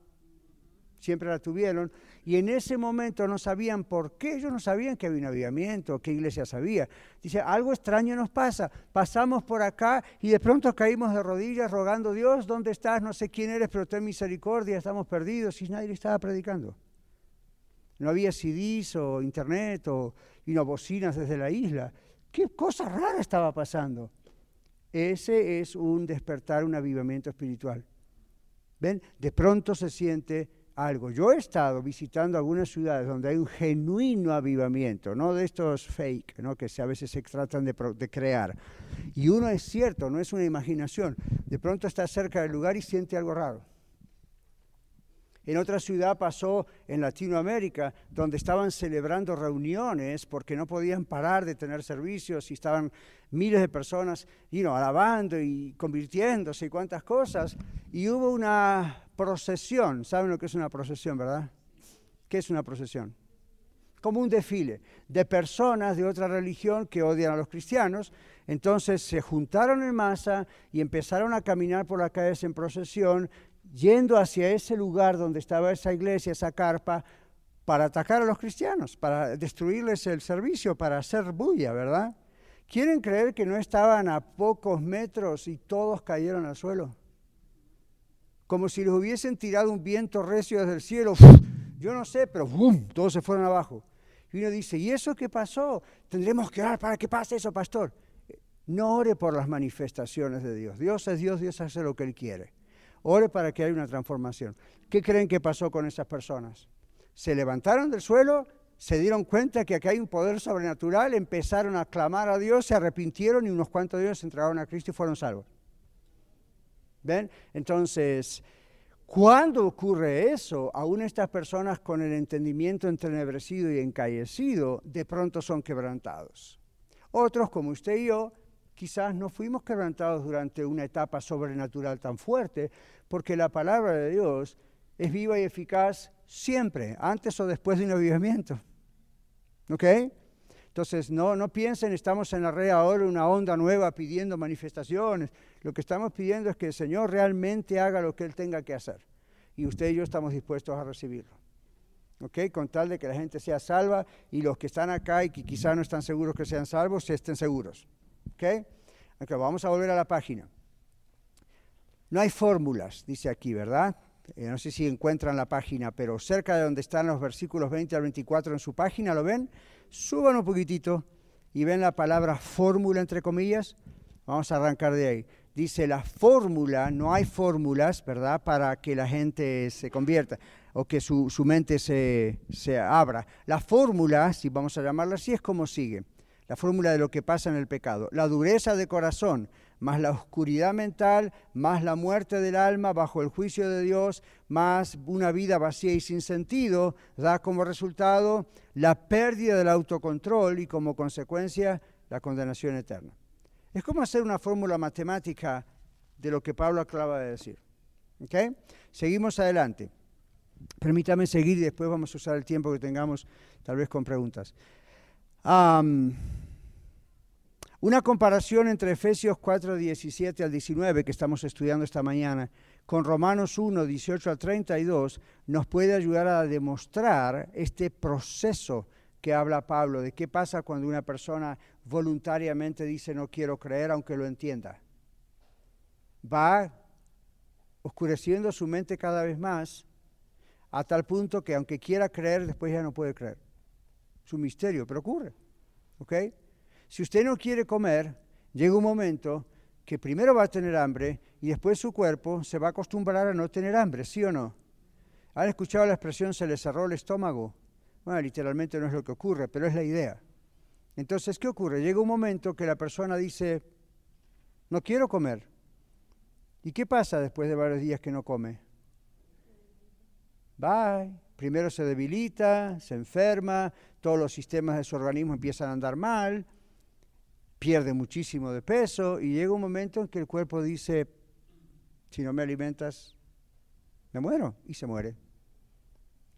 siempre la tuvieron, y en ese momento no sabían por qué, ellos no sabían que había un avivamiento, qué iglesia sabía. Dice, algo extraño nos pasa, pasamos por acá y de pronto caímos de rodillas rogando, Dios, ¿dónde estás? No sé quién eres, pero ten misericordia, estamos perdidos, y nadie le estaba predicando. No había CDs o internet o y bocinas desde la isla. ¿Qué cosa rara estaba pasando? Ese es un despertar, un avivamiento espiritual. ¿Ven? De pronto se siente algo. Yo he estado visitando algunas ciudades donde hay un genuino avivamiento, no de estos fake, ¿no? que a veces se tratan de, de, crear. Y uno es cierto, no es una imaginación. De pronto está cerca del lugar y siente algo raro. En otra ciudad pasó en Latinoamérica, donde estaban celebrando reuniones porque no podían parar de tener servicios y estaban miles de personas alabando y convirtiéndose y cuantas cosas. Y hubo una procesión. ¿Saben lo que es una procesión, verdad? ¿Qué es una procesión? Como un desfile de personas de otra religión que odian a los cristianos. Entonces se juntaron en masa y empezaron a caminar por las calles en procesión yendo hacia ese lugar donde estaba esa iglesia, esa carpa, para atacar a los cristianos, para destruirles el servicio, para hacer bulla, ¿verdad? ¿Quieren creer que no estaban a pocos metros y todos cayeron al suelo? Como si les hubiesen tirado un viento recio desde el cielo. Yo no sé, pero ¡bum! todos se fueron abajo. Y uno dice, ¿y eso qué pasó? Tendremos que orar para que pase eso, pastor. No ore por las manifestaciones de Dios. Dios es Dios, Dios hace lo que Él quiere. Ore para que haya una transformación. ¿Qué creen que pasó con esas personas? Se levantaron del suelo, se dieron cuenta que aquí hay un poder sobrenatural, empezaron a clamar a Dios, se arrepintieron y unos cuantos de ellos se entregaron a Cristo y fueron salvos. ¿Ven? Entonces, cuando ocurre eso, aún estas personas con el entendimiento entenebrecido y encallecido, de pronto son quebrantados. Otros, como usted y yo, quizás no fuimos quebrantados durante una etapa sobrenatural tan fuerte, porque la palabra de Dios es viva y eficaz siempre, antes o después de un avivamiento. ¿Ok? Entonces, no, no piensen, estamos en la red ahora una onda nueva pidiendo manifestaciones. Lo que estamos pidiendo es que el Señor realmente haga lo que Él tenga que hacer. Y usted y yo estamos dispuestos a recibirlo. ¿Ok? Con tal de que la gente sea salva y los que están acá y que quizás no están seguros que sean salvos, estén seguros. ¿Ok? vamos a volver a la página. No hay fórmulas, dice aquí, ¿verdad? Eh, no sé si encuentran la página, pero cerca de donde están los versículos 20 al 24 en su página, ¿lo ven? Suban un poquitito y ven la palabra fórmula entre comillas. Vamos a arrancar de ahí. Dice la fórmula, no hay fórmulas, ¿verdad?, para que la gente se convierta o que su, su mente se, se abra. La fórmula, si vamos a llamarla así, es como sigue. La fórmula de lo que pasa en el pecado. La dureza de corazón, más la oscuridad mental, más la muerte del alma bajo el juicio de Dios, más una vida vacía y sin sentido, da como resultado la pérdida del autocontrol y como consecuencia la condenación eterna. Es como hacer una fórmula matemática de lo que Pablo acaba de decir. ¿Okay? Seguimos adelante. Permítame seguir y después vamos a usar el tiempo que tengamos tal vez con preguntas. Una comparación entre Efesios 4, 17 al 19, que estamos estudiando esta mañana, con Romanos 1, 18 al 32, nos puede ayudar a demostrar este proceso que habla Pablo, de qué pasa cuando una persona voluntariamente dice no quiero creer aunque lo entienda. Va oscureciendo su mente cada vez más a tal punto que aunque quiera creer, después ya no puede creer. Es un misterio, pero ocurre. ¿Ok? Si usted no quiere comer, llega un momento que primero va a tener hambre y después su cuerpo se va a acostumbrar a no tener hambre, ¿sí o no? ¿Han escuchado la expresión se le cerró el estómago? Bueno, literalmente no es lo que ocurre, pero es la idea. Entonces, ¿qué ocurre? Llega un momento que la persona dice, no quiero comer. ¿Y qué pasa después de varios días que no come? Bye. Primero se debilita, se enferma, todos los sistemas de su organismo empiezan a andar mal, pierde muchísimo de peso y llega un momento en que el cuerpo dice, si no me alimentas, me muero y se muere.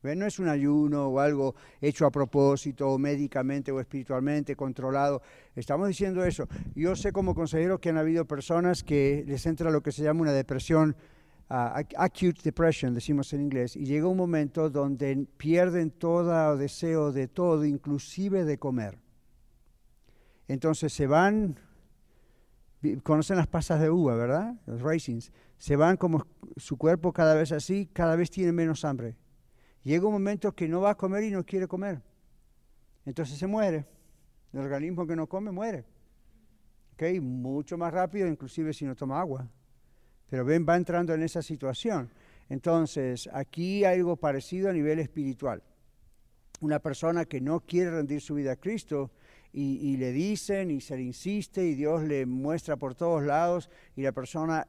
No es un ayuno o algo hecho a propósito, o médicamente o espiritualmente controlado. Estamos diciendo eso. Yo sé como consejero que han habido personas que les entra lo que se llama una depresión, uh, acute depression, decimos en inglés, y llega un momento donde pierden todo deseo de todo, inclusive de comer. Entonces se van, conocen las pasas de uva, ¿verdad? Los racings. Se van como su cuerpo cada vez así, cada vez tiene menos hambre. Llega un momento que no va a comer y no quiere comer. Entonces se muere. El organismo que no come muere. ¿Okay? Mucho más rápido, inclusive si no toma agua. Pero ven, va entrando en esa situación. Entonces, aquí hay algo parecido a nivel espiritual. Una persona que no quiere rendir su vida a Cristo, y, le dicen y se le insiste y Dios le muestra por todos lados y la persona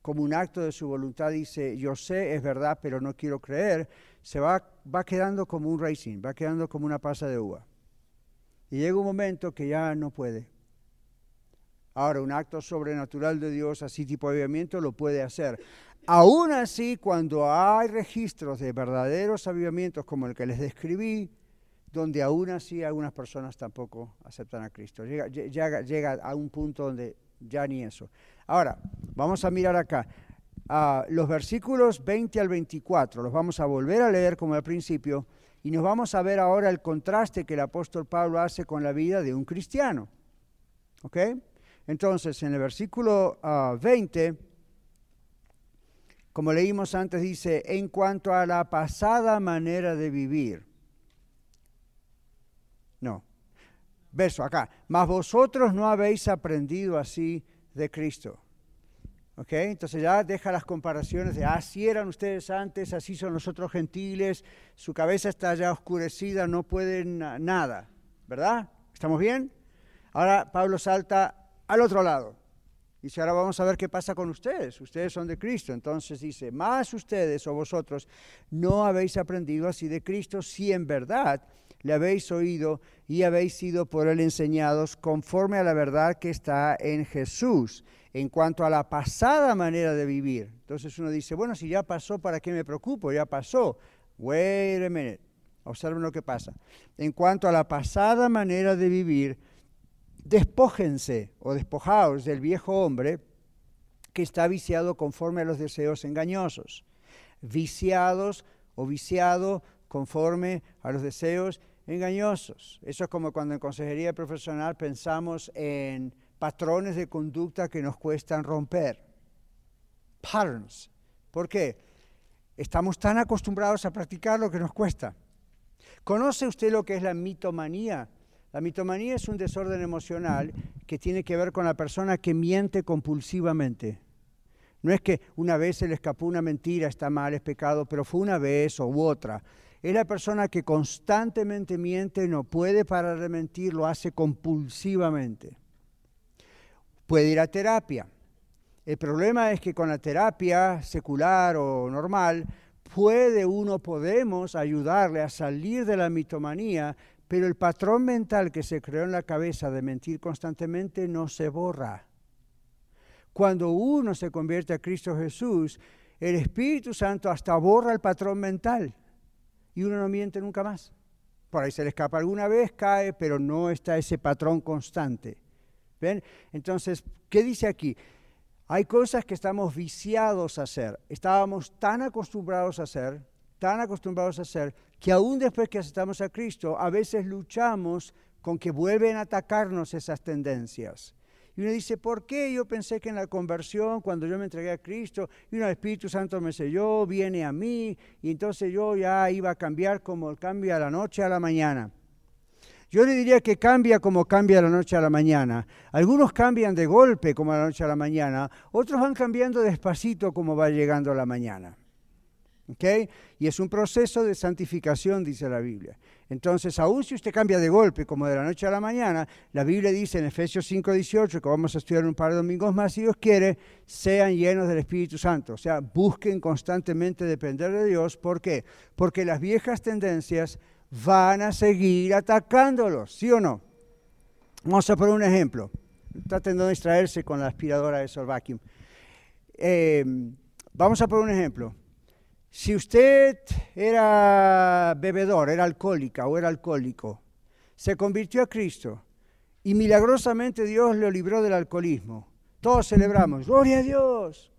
como un acto de su voluntad dice, yo sé, es verdad, pero no quiero creer, se va, va quedando como un racing, va quedando como una pasa de uva. Y llega un momento que ya no puede. Ahora, un acto sobrenatural de Dios, así tipo avivamiento, lo puede hacer. Aún así, cuando hay registros de verdaderos avivamientos como el que les describí, donde aún así algunas personas tampoco aceptan a Cristo. Llega, llega, a un punto donde ya ni eso. Ahora, vamos a mirar acá. Ah, los versículos 20 al 24, los vamos a volver a leer como al principio y nos vamos a ver ahora el contraste que el apóstol Pablo hace con la vida de un cristiano. ¿Ok? Entonces, en el versículo 20, ah, como leímos antes, dice, en cuanto a la pasada manera de vivir, no. Verso acá. Mas vosotros no habéis aprendido así de Cristo. ¿Ok? Entonces ya deja las comparaciones de así eran ustedes antes, así son los otros gentiles, su cabeza está ya oscurecida, no pueden nada. ¿Verdad? ¿Estamos bien? Ahora Pablo salta al otro lado. Dice, ahora vamos a ver qué pasa con ustedes. Ustedes son de Cristo. Entonces dice, más ustedes o vosotros no habéis aprendido así de Cristo si en verdad le habéis oído y habéis sido por él enseñados conforme a la verdad que está en Jesús en cuanto a la pasada manera de vivir. Entonces uno dice, bueno, si ya pasó, ¿para qué me preocupo? Ya pasó. Wait a minute. Observen lo que pasa. En cuanto a la pasada manera de vivir, despójense o despojaos del viejo hombre que está viciado conforme a los deseos engañosos. Viciados o viciado conforme a los deseos engañosos. Eso es como cuando en consejería profesional pensamos en patrones de conducta que nos cuestan romper. patterns. ¿Por qué? Estamos tan acostumbrados a practicar lo que nos cuesta. ¿Conoce usted lo que es la mitomanía? La mitomanía es un desorden emocional que tiene que ver con la persona que miente compulsivamente. No es que una vez se le escapó una mentira, está mal, es pecado, pero fue una vez o u otra. Es la persona que constantemente miente, no puede parar de mentir, lo hace compulsivamente. Puede ir a terapia. El problema es que con la terapia secular o normal, puede uno, podemos ayudarle a salir de la mitomanía, pero el patrón mental que se creó en la cabeza de mentir constantemente no se borra. Cuando uno se convierte a Cristo Jesús, el Espíritu Santo hasta borra el patrón mental y uno no miente nunca más. Por ahí se le escapa alguna vez, cae, pero no está ese patrón constante. ¿Ven? Entonces, ¿qué dice aquí? Hay cosas que estamos viciados a hacer. Estábamos tan acostumbrados a hacer, tan acostumbrados a hacer, que aún después que aceptamos a Cristo, a veces luchamos con que vuelven a atacarnos esas tendencias. Y uno dice, ¿por qué yo pensé que en la conversión, cuando yo me entregué a Cristo, y el Espíritu Santo me selló, viene a mí, y entonces yo ya iba a cambiar como cambia la noche a la mañana? Yo le diría que cambia como cambia la noche a la mañana. Algunos cambian de golpe como la noche a la mañana, otros van cambiando despacito como va llegando la mañana. ¿Okay? Y es un proceso de santificación, dice la Biblia. Entonces, aun si usted cambia de golpe, como de la noche a la mañana, la Biblia dice en Efesios 5:18, que vamos a estudiar un par de domingos más, si Dios quiere, sean llenos del Espíritu Santo. O sea, busquen constantemente depender de Dios. ¿Por qué? Porque las viejas tendencias van a seguir atacándolos, ¿sí o no? Vamos a poner un ejemplo. Traten de distraerse con la aspiradora de Sol Vacuum. Eh, vamos a poner un ejemplo. Si usted era bebedor, era alcohólica o era alcohólico, se convirtió a Cristo y milagrosamente Dios lo libró del alcoholismo. Todos celebramos, gloria a Dios.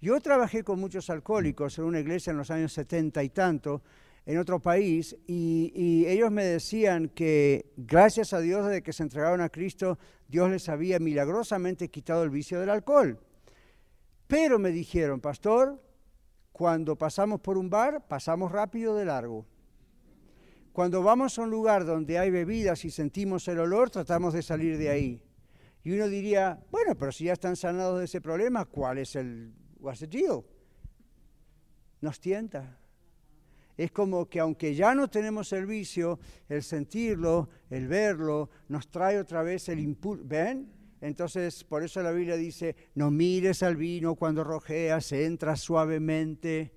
Yo trabajé con muchos alcohólicos en una iglesia en los años setenta y tanto, en otro país, y, ellos me decían que gracias a Dios desde que se entregaron a Cristo, Dios les había milagrosamente quitado el vicio del alcohol. Pero me dijeron, pastor, cuando pasamos por un bar, pasamos rápido de largo. Cuando vamos a un lugar donde hay bebidas y sentimos el olor, tratamos de salir de ahí. Y uno diría, bueno, pero si ya están sanados de ese problema, ¿cuál es el what's the deal? Nos tienta. Es como que aunque ya no tenemos el vicio, el sentirlo, el verlo, nos trae otra vez el impulso. ¿Ven? Entonces, por eso la Biblia dice, no mires al vino cuando rojeas, entra suavemente,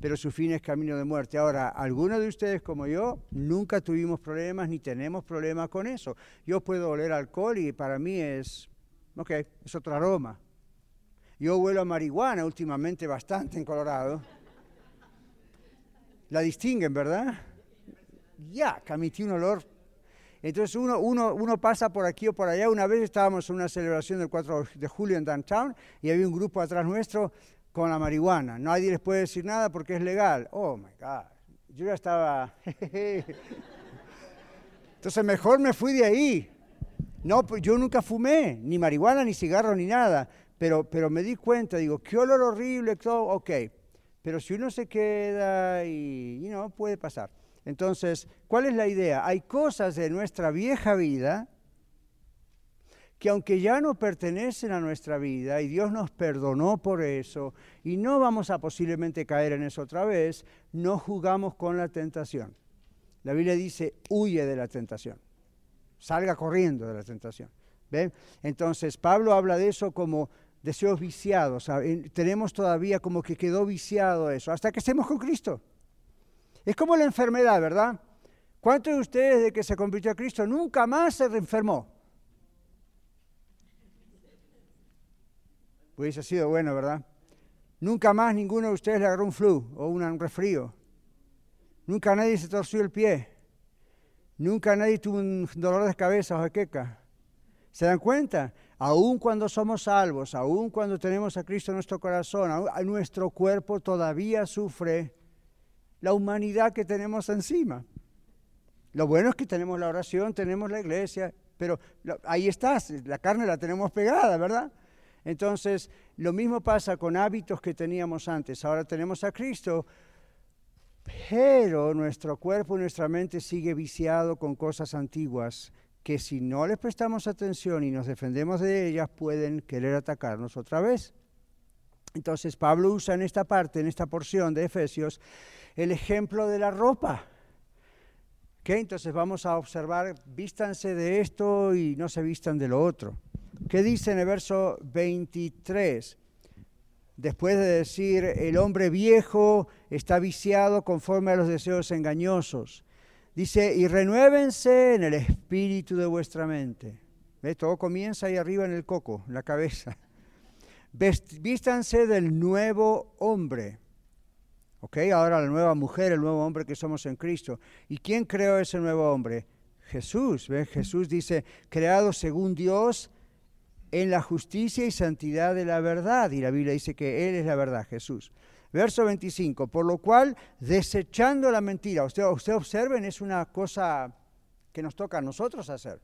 pero su fin es camino de muerte. Ahora, algunos de ustedes como yo nunca tuvimos problemas ni tenemos problemas con eso. Yo puedo oler alcohol y para mí es, ok, es otro aroma. Yo huelo a marihuana últimamente bastante en Colorado. La distinguen, ¿verdad? Ya, emití un olor entonces uno, uno, uno pasa por aquí o por allá. Una vez estábamos en una celebración del 4 de julio en Downtown y había un grupo atrás nuestro con la marihuana. Nadie les puede decir nada porque es legal. Oh, my God. Yo ya estaba... [LAUGHS] Entonces mejor me fui de ahí. No, pues yo nunca fumé, ni marihuana, ni cigarro, ni nada. Pero, pero me di cuenta, digo, qué olor horrible, todo, ok. Pero si uno se queda y, y no, puede pasar. Entonces, ¿cuál es la idea? Hay cosas de nuestra vieja vida que aunque ya no pertenecen a nuestra vida y Dios nos perdonó por eso y no vamos a posiblemente caer en eso otra vez, no jugamos con la tentación. La Biblia dice, huye de la tentación, salga corriendo de la tentación. ¿Ven? Entonces, Pablo habla de eso como deseos viciados. Tenemos todavía como que quedó viciado eso, hasta que estemos con Cristo. Es como la enfermedad, ¿verdad? ¿Cuántos de ustedes de que se convirtió a Cristo nunca más se enfermó? Hubiese sido bueno, ¿verdad? Nunca más ninguno de ustedes le agarró un flu o un resfrío. Nunca nadie se torció el pie. Nunca nadie tuvo un dolor de cabeza o jaqueca. ¿Se dan cuenta? Aún cuando somos salvos, aún cuando tenemos a Cristo en nuestro corazón, nuestro cuerpo todavía sufre la humanidad que tenemos encima. Lo bueno es que tenemos la oración, tenemos la iglesia, pero ahí está, la carne la tenemos pegada, ¿verdad? Entonces, lo mismo pasa con hábitos que teníamos antes. Ahora tenemos a Cristo, pero nuestro cuerpo y nuestra mente sigue viciado con cosas antiguas que si no les prestamos atención y nos defendemos de ellas pueden querer atacarnos otra vez. Entonces Pablo usa en esta parte, en esta porción de Efesios, el ejemplo de la ropa. ¿Okay? Entonces vamos a observar, vístanse de esto y no se vistan de lo otro. ¿Qué dice en el verso 23? Después de decir, el hombre viejo está viciado conforme a los deseos engañosos. Dice, y renuévense en el espíritu de vuestra mente. ¿Ve? Todo comienza ahí arriba en el coco, en la cabeza. Vístanse del nuevo hombre. ¿Ok? Ahora la nueva mujer, el nuevo hombre que somos en Cristo. ¿Y quién creó ese nuevo hombre? Jesús. Jesús dice, creado según Dios en la justicia y santidad de la verdad. Y la Biblia dice que Él es la verdad, Jesús. Verso 25, por lo cual, desechando la mentira, usted, usted observen, es una cosa que nos toca a nosotros hacer.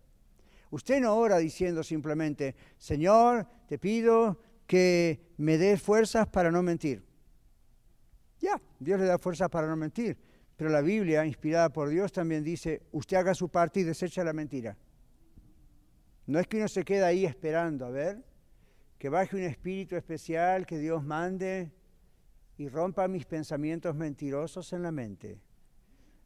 Usted no ora diciendo simplemente, Señor, te pido que me dé fuerzas para no mentir. Ya, Dios le da fuerzas para no mentir. Pero la Biblia, inspirada por Dios, también dice, usted haga su parte y desecha la mentira. No es que uno se quede ahí esperando, a ver, que baje un espíritu especial, que Dios mande y rompa mis pensamientos mentirosos en la mente.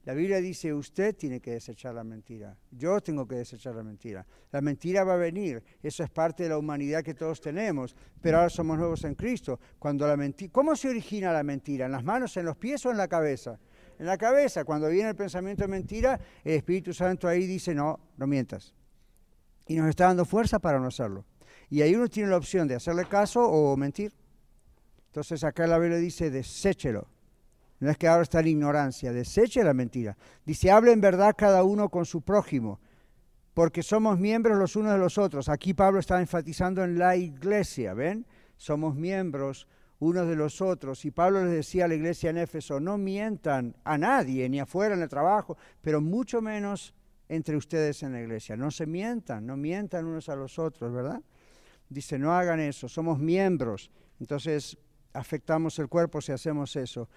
La Biblia dice, usted tiene que desechar la mentira, yo tengo que desechar la mentira. La mentira va a venir, eso es parte de la humanidad que todos tenemos, pero ahora somos nuevos en Cristo. Cuando la ¿Cómo se origina la mentira? ¿En las manos, en los pies o en la cabeza? En la cabeza, cuando viene el pensamiento de mentira, el Espíritu Santo ahí dice, no, no mientas. Y nos está dando fuerza para no hacerlo. Y ahí uno tiene la opción de hacerle caso o mentir. Entonces acá la Biblia dice, deséchelo. No es que ahora está en ignorancia, deseche la mentira. Dice, hable en verdad cada uno con su prójimo, porque somos miembros los unos de los otros. Aquí Pablo está enfatizando en la iglesia, ¿ven? Somos miembros unos de los otros. Y Pablo les decía a la iglesia en Éfeso, no mientan a nadie, ni afuera en el trabajo, pero mucho menos entre ustedes en la iglesia. No se mientan, no mientan unos a los otros, ¿verdad? Dice, no hagan eso, somos miembros. Entonces, afectamos el cuerpo si hacemos eso.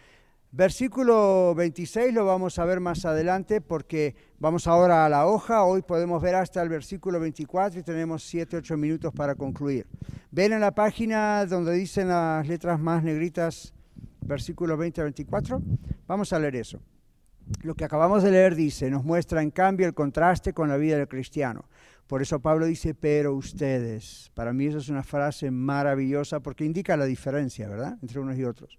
Versículo 26 lo vamos a ver más adelante porque vamos ahora a la hoja. Hoy podemos ver hasta el versículo 24 y tenemos 7, 8 minutos para concluir. Ven en la página donde dicen las letras más negritas, versículo 20 a 24. Vamos a leer eso. Lo que acabamos de leer dice, nos muestra en cambio el contraste con la vida del cristiano. Por eso Pablo dice, pero ustedes. Para mí eso es una frase maravillosa porque indica la diferencia, ¿verdad? Entre unos y otros.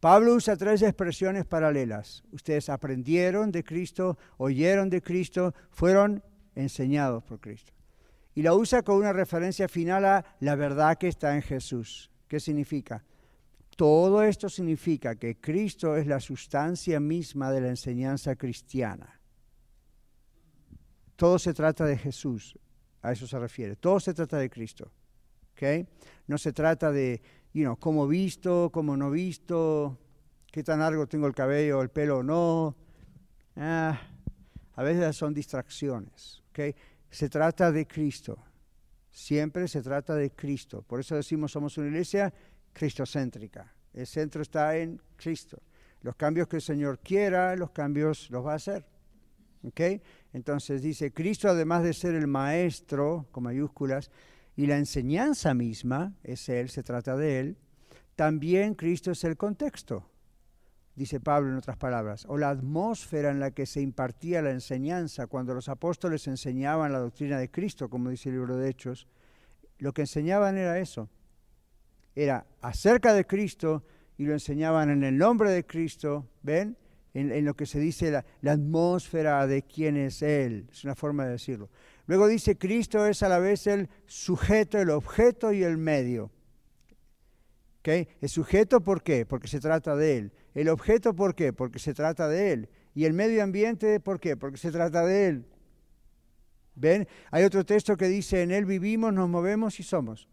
Pablo usa tres expresiones paralelas. Ustedes aprendieron de Cristo, oyeron de Cristo, fueron enseñados por Cristo. Y la usa con una referencia final a la verdad que está en Jesús. ¿Qué significa? Todo esto significa que Cristo es la sustancia misma de la enseñanza cristiana. Todo se trata de Jesús, a eso se refiere. Todo se trata de Cristo. ¿okay? No se trata de you know, cómo visto, cómo no visto, qué tan largo tengo el cabello, el pelo o no. Ah, a veces son distracciones. ¿okay? Se trata de Cristo. Siempre se trata de Cristo. Por eso decimos somos una iglesia cristocéntrica. El centro está en Cristo. Los cambios que el Señor quiera, los cambios los va a hacer. ¿Okay? Entonces dice, Cristo además de ser el maestro, con mayúsculas, y la enseñanza misma es Él, se trata de Él, también Cristo es el contexto, dice Pablo en otras palabras, o la atmósfera en la que se impartía la enseñanza cuando los apóstoles enseñaban la doctrina de Cristo, como dice el libro de Hechos, lo que enseñaban era eso, era acerca de Cristo y lo enseñaban en el nombre de Cristo, ¿ven? En, lo que se dice la, atmósfera de quién es Él, es una forma de decirlo. Luego dice, Cristo es a la vez el sujeto, el objeto y el medio. ¿Okay? El sujeto, ¿por qué? Porque se trata de Él. El objeto, ¿por qué? Porque se trata de Él. Y el medio ambiente, ¿por qué? Porque se trata de Él. ¿Ven? Hay otro texto que dice, en Él vivimos, nos movemos y somos.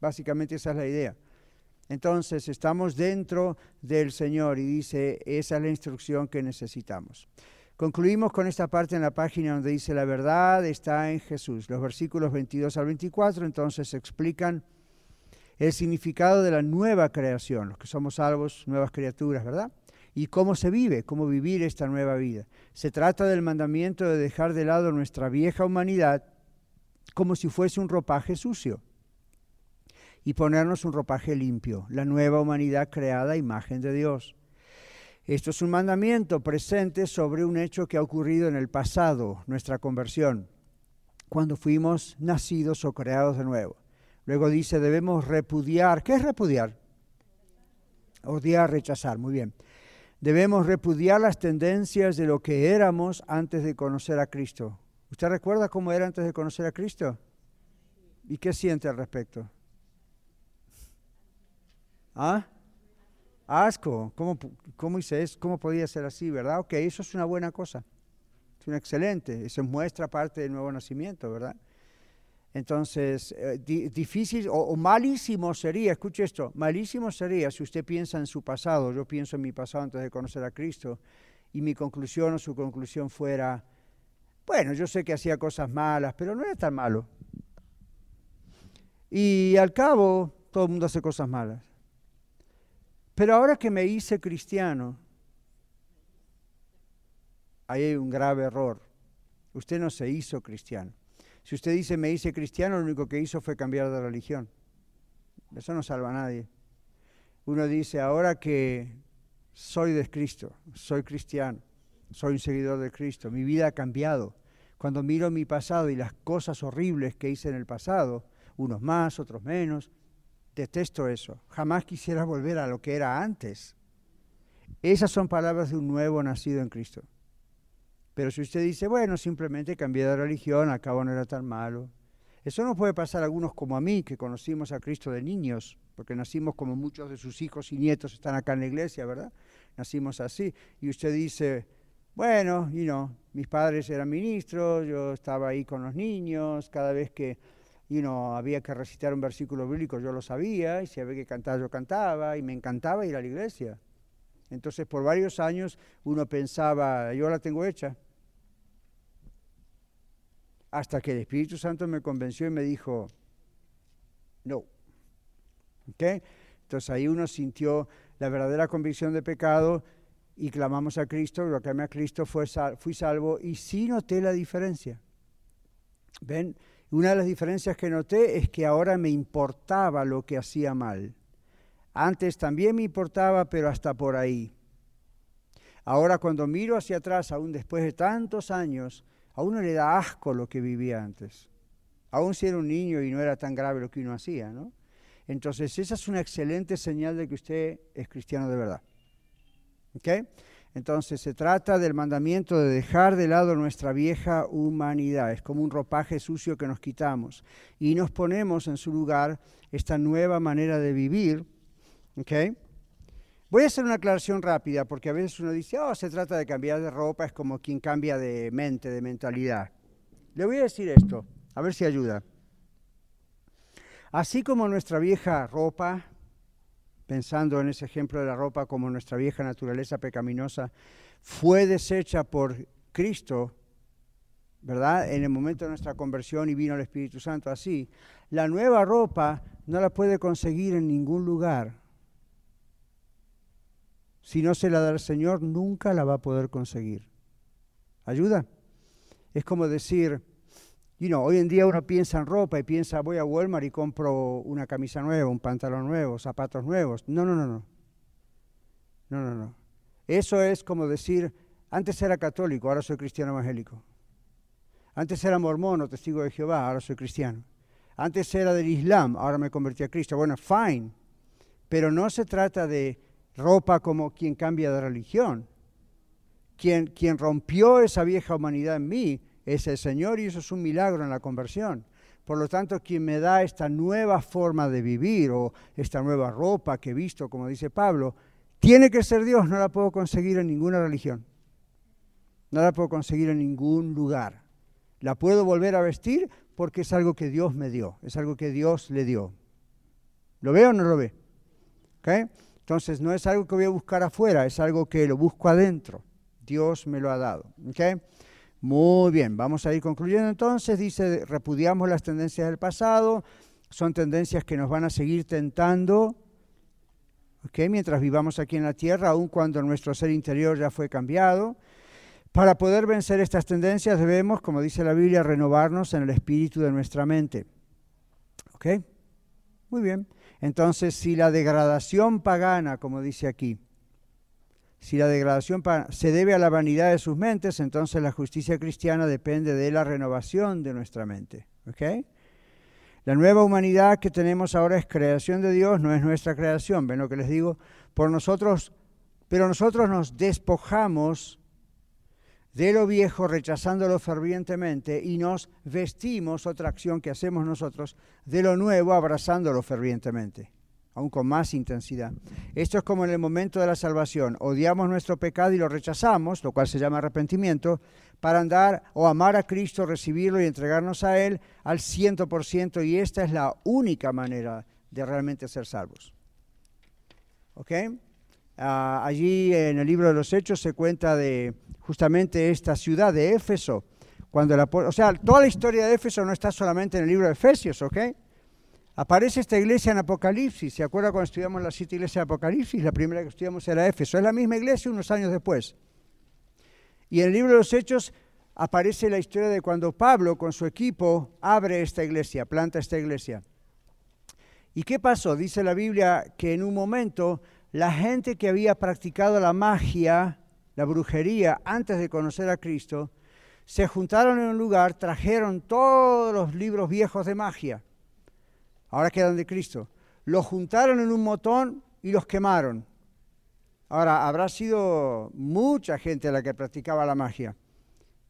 Básicamente esa es la idea. Entonces estamos dentro del Señor y dice, esa es la instrucción que necesitamos. Concluimos con esta parte en la página donde dice la verdad está en Jesús. Los versículos 22 al 24 entonces explican el significado de la nueva creación, los que somos salvos, nuevas criaturas, ¿verdad? Y cómo se vive, cómo vivir esta nueva vida. Se trata del mandamiento de dejar de lado nuestra vieja humanidad como si fuese un ropaje sucio y ponernos un ropaje limpio, la nueva humanidad creada a imagen de Dios. Esto es un mandamiento presente sobre un hecho que ha ocurrido en el pasado, nuestra conversión, cuando fuimos nacidos o creados de nuevo. Luego dice, debemos repudiar. ¿Qué es repudiar? Odiar, rechazar, muy bien. Debemos repudiar las tendencias de lo que éramos antes de conocer a Cristo. ¿Usted recuerda cómo era antes de conocer a Cristo? ¿Y qué siente al respecto? ¿Ah? Asco, ¿cómo, cómo hice eso? ¿Cómo podía ser así, verdad? Ok, eso es una buena cosa. Es una excelente. Eso muestra parte del nuevo nacimiento, ¿verdad? Entonces, eh, difícil o, o, malísimo sería, escuche esto, malísimo sería si usted piensa en su pasado, yo pienso en mi pasado antes de conocer a Cristo, y mi conclusión o su conclusión fuera, bueno, yo sé que hacía cosas malas, pero no era tan malo. Y al cabo, todo el mundo hace cosas malas. Pero ahora que me hice cristiano, ahí hay un grave error. Usted no se hizo cristiano. Si usted dice me hice cristiano, lo único que hizo fue cambiar de religión. Eso no salva a nadie. Uno dice, ahora que soy de Cristo, soy cristiano, soy un seguidor de Cristo, mi vida ha cambiado. Cuando miro mi pasado y las cosas horribles que hice en el pasado, unos más, otros menos, Detesto eso. Jamás quisiera volver a lo que era antes. Esas son palabras de un nuevo nacido en Cristo. Pero si usted dice, bueno, simplemente cambié de religión, al cabo no era tan malo. Eso no puede pasar a algunos como a mí, que conocimos a Cristo de niños, porque nacimos como muchos de sus hijos y nietos están acá en la iglesia, ¿verdad? Nacimos así. Y usted dice, bueno, y no, mis padres eran ministros, yo estaba ahí con los niños, cada vez que y no había que recitar un versículo bíblico, yo lo sabía, y si había que cantar, yo cantaba, y me encantaba ir a la iglesia. Entonces, por varios años uno pensaba, yo la tengo hecha. Hasta que el Espíritu Santo me convenció y me dijo, no. ¿Okay? Entonces ahí uno sintió la verdadera convicción de pecado y clamamos a Cristo, lo que a Cristo fue fui salvo y sí noté la diferencia. ¿Ven? Una de las diferencias que noté es que ahora me importaba lo que hacía mal. Antes también me importaba, pero hasta por ahí. Ahora cuando miro hacia atrás, aún después de tantos años, a uno le da asco lo que vivía antes. Aún si era un niño y no era tan grave lo que uno hacía, ¿no? Entonces esa es una excelente señal de que usted es cristiano de verdad. ¿Ok? Entonces se trata del mandamiento de dejar de lado nuestra vieja humanidad. Es como un ropaje sucio que nos quitamos y nos ponemos en su lugar esta nueva manera de vivir. Voy a hacer una aclaración rápida porque a veces uno dice, oh, se trata de cambiar de ropa, es como quien cambia de mente, de mentalidad. Le voy a decir esto, a ver si ayuda. Así como nuestra vieja ropa pensando en ese ejemplo de la ropa como nuestra vieja naturaleza pecaminosa, fue deshecha por Cristo, ¿verdad? En el momento de nuestra conversión y vino el Espíritu Santo así. La nueva ropa no la puede conseguir en ningún lugar. Si no se la da el Señor, nunca la va a poder conseguir. ¿Ayuda? Es como decir, You know, hoy en día uno piensa en ropa y piensa, voy a Walmart y compro una camisa nueva, un pantalón nuevo, zapatos nuevos. No, no, no, no. No, no, no. Eso es como decir, antes era católico, ahora soy cristiano evangélico. Antes era mormón o testigo de Jehová, ahora soy cristiano. Antes era del Islam, ahora me convertí a Cristo. Bueno, fine. Pero no se trata de ropa como quien cambia de religión. Quien, quien rompió esa vieja humanidad en mí es el Señor y eso es un milagro en la conversión. Por lo tanto, quien me da esta nueva forma de vivir o esta nueva ropa que he visto, como dice Pablo, tiene que ser Dios, no la puedo conseguir en ninguna religión. No la puedo conseguir en ningún lugar. La puedo volver a vestir porque es algo que Dios me dio, es algo que Dios le dio. ¿Lo veo o no lo ve? ¿Okay? Entonces no es algo que voy a buscar afuera, es algo que lo busco adentro. Dios me lo ha dado. ¿ok? Muy bien, vamos a ir concluyendo entonces. Dice, repudiamos las tendencias del pasado, son tendencias que nos van a seguir tentando ¿ok? mientras vivamos aquí en la tierra, aun cuando nuestro ser interior ya fue cambiado. Para poder vencer estas tendencias debemos, como dice la Biblia, renovarnos en el espíritu de nuestra mente. ¿Ok? Muy bien. Entonces, si la degradación pagana, como dice aquí, si la degradación se debe a la vanidad de sus mentes, entonces la justicia cristiana depende de la renovación de nuestra mente. ¿Ok? La nueva humanidad que tenemos ahora es creación de Dios, no es nuestra creación. ¿Ven lo que les digo? Por nosotros, pero nosotros nos despojamos de lo viejo, rechazándolo fervientemente, y nos vestimos, otra acción que hacemos nosotros, de lo nuevo, abrazándolo fervientemente, aún con más intensidad. Esto es como en el momento de la salvación. Odiamos nuestro pecado y lo rechazamos, lo cual se llama arrepentimiento, para andar o amar a Cristo, recibirlo y entregarnos a Él al ciento por ciento, y esta es la única manera de realmente ser salvos. ¿Ok? Ah, allí en el libro de los Hechos se cuenta de justamente esta ciudad de Éfeso. Cuando la, o sea, toda la historia de Éfeso no está solamente en el libro de Efesios, ¿ok? Aparece esta iglesia en Apocalipsis. ¿Se acuerda cuando estudiamos la siete iglesias de Apocalipsis? La primera que estudiamos era Éfeso. Es la misma iglesia unos años después. Y en el libro de los Hechos aparece la historia de cuando Pablo con su equipo abre esta iglesia, planta esta iglesia. ¿Y qué pasó? Dice la Biblia que en un momento la gente que había practicado la magia la brujería antes de conocer a Cristo, se juntaron en un lugar, trajeron todos los libros viejos de magia, ahora quedan de Cristo, los juntaron en un motón y los quemaron. Ahora, habrá sido mucha gente la que practicaba la magia,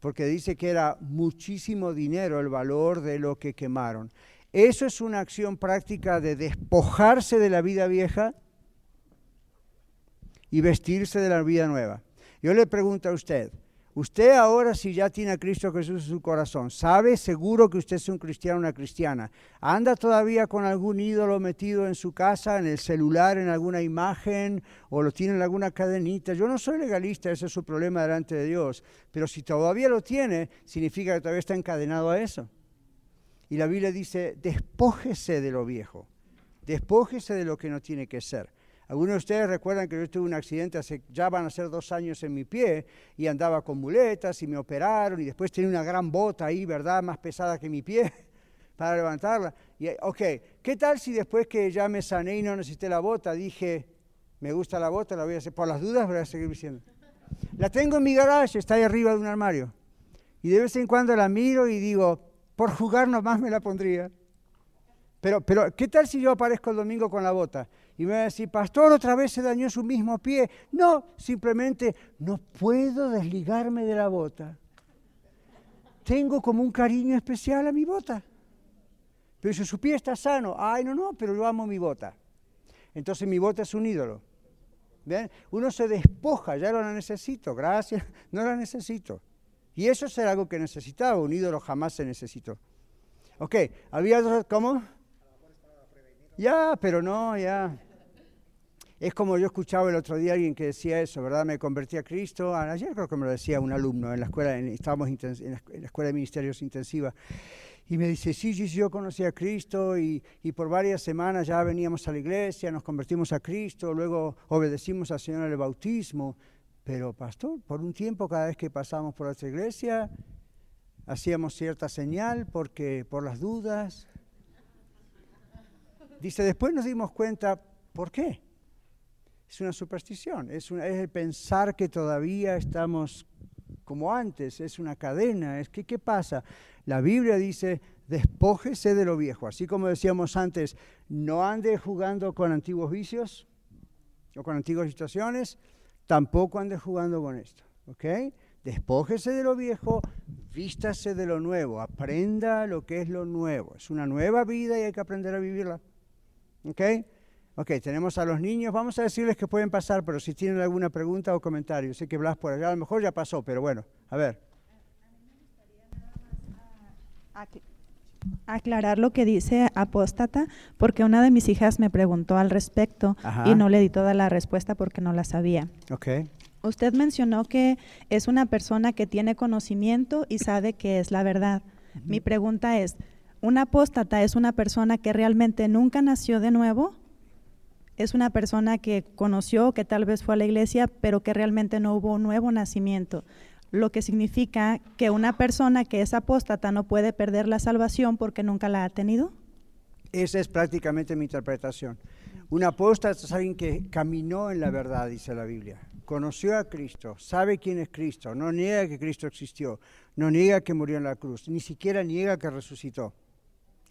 porque dice que era muchísimo dinero el valor de lo que quemaron. Eso es una acción práctica de despojarse de la vida vieja y vestirse de la vida nueva. Yo le pregunto a usted, usted ahora si ya tiene a Cristo Jesús en su corazón, ¿sabe seguro que usted es un cristiano una cristiana? ¿Anda todavía con algún ídolo metido en su casa, en el celular, en alguna imagen, o lo tiene en alguna cadenita? Yo no soy legalista, ese es su problema delante de Dios, pero si todavía lo tiene, significa que todavía está encadenado a eso. Y la Biblia dice, despójese de lo viejo, despójese de lo que no tiene que ser. Algunos de ustedes recuerdan que yo tuve un accidente hace, ya van a ser dos años en mi pie y andaba con muletas y me operaron y después tenía una gran bota ahí, ¿verdad? Más pesada que mi pie [LAUGHS] para levantarla. Y, ok, ¿qué tal si después que ya me sané y no necesité la bota, dije, me gusta la bota, la voy a hacer, por las dudas voy a seguir diciendo. La tengo en mi garage, está ahí arriba de un armario. Y de vez en cuando la miro y digo, por jugar nomás me la pondría. Pero, pero, ¿qué tal si yo aparezco el domingo con la bota? Y me va a decir, pastor, otra vez se dañó su mismo pie. No, simplemente no puedo desligarme de la bota. Tengo como un cariño especial a mi bota. Pero si su pie está sano, ay, no, no, pero yo amo mi bota. Entonces mi bota es un ídolo. ¿Ven? Uno se despoja, ya no la necesito, gracias, [LAUGHS] no la necesito. Y eso es algo que necesitaba, un ídolo jamás se necesitó. Ok, había otros, ¿cómo? Ya, pero no, ya. Es como yo escuchaba el otro día alguien que decía eso, ¿verdad? Me convertí a Cristo. Ayer creo que me lo decía un alumno en la escuela, estábamos en la, escuela de ministerios intensiva. Y me dice, sí, sí, yo conocí a Cristo y, y, por varias semanas ya veníamos a la iglesia, nos convertimos a Cristo, luego obedecimos al Señor en el bautismo. Pero, pastor, por un tiempo cada vez que pasamos por nuestra iglesia, hacíamos cierta señal porque por las dudas. Dice, después nos dimos cuenta, ¿por qué? Es una superstición, es, el pensar que todavía estamos como antes, es una cadena, es que ¿qué pasa? La Biblia dice, despójese de lo viejo, así como decíamos antes, no ande jugando con antiguos vicios o con antiguas situaciones, tampoco ande jugando con esto, ¿ok? Despójese de lo viejo, vístase de lo nuevo, aprenda lo que es lo nuevo, es una nueva vida y hay que aprender a vivirla, ¿ok? Ok, tenemos a los niños. Vamos a decirles que pueden pasar, pero si tienen alguna pregunta o comentario. Sé que Blas por allá, a lo mejor ya pasó, pero bueno, a ver. Aclarar lo que dice apóstata, porque una de mis hijas me preguntó al respecto y no le di toda la respuesta porque no la sabía. Ok. Usted mencionó que es una persona que tiene conocimiento y sabe que es la verdad. Mi pregunta es, ¿un apóstata es una persona que realmente nunca nació de nuevo? ¿Es una persona que conoció, que tal vez fue a la iglesia, pero que realmente no hubo nuevo nacimiento? Lo que significa que una persona que es apóstata no puede perder la salvación porque nunca la ha tenido. Esa es prácticamente mi interpretación. Un apóstata es alguien que caminó en la verdad, dice la Biblia conoció a Cristo, sabe quién es Cristo, no niega que Cristo existió, no niega que murió en la cruz, ni siquiera niega que resucitó.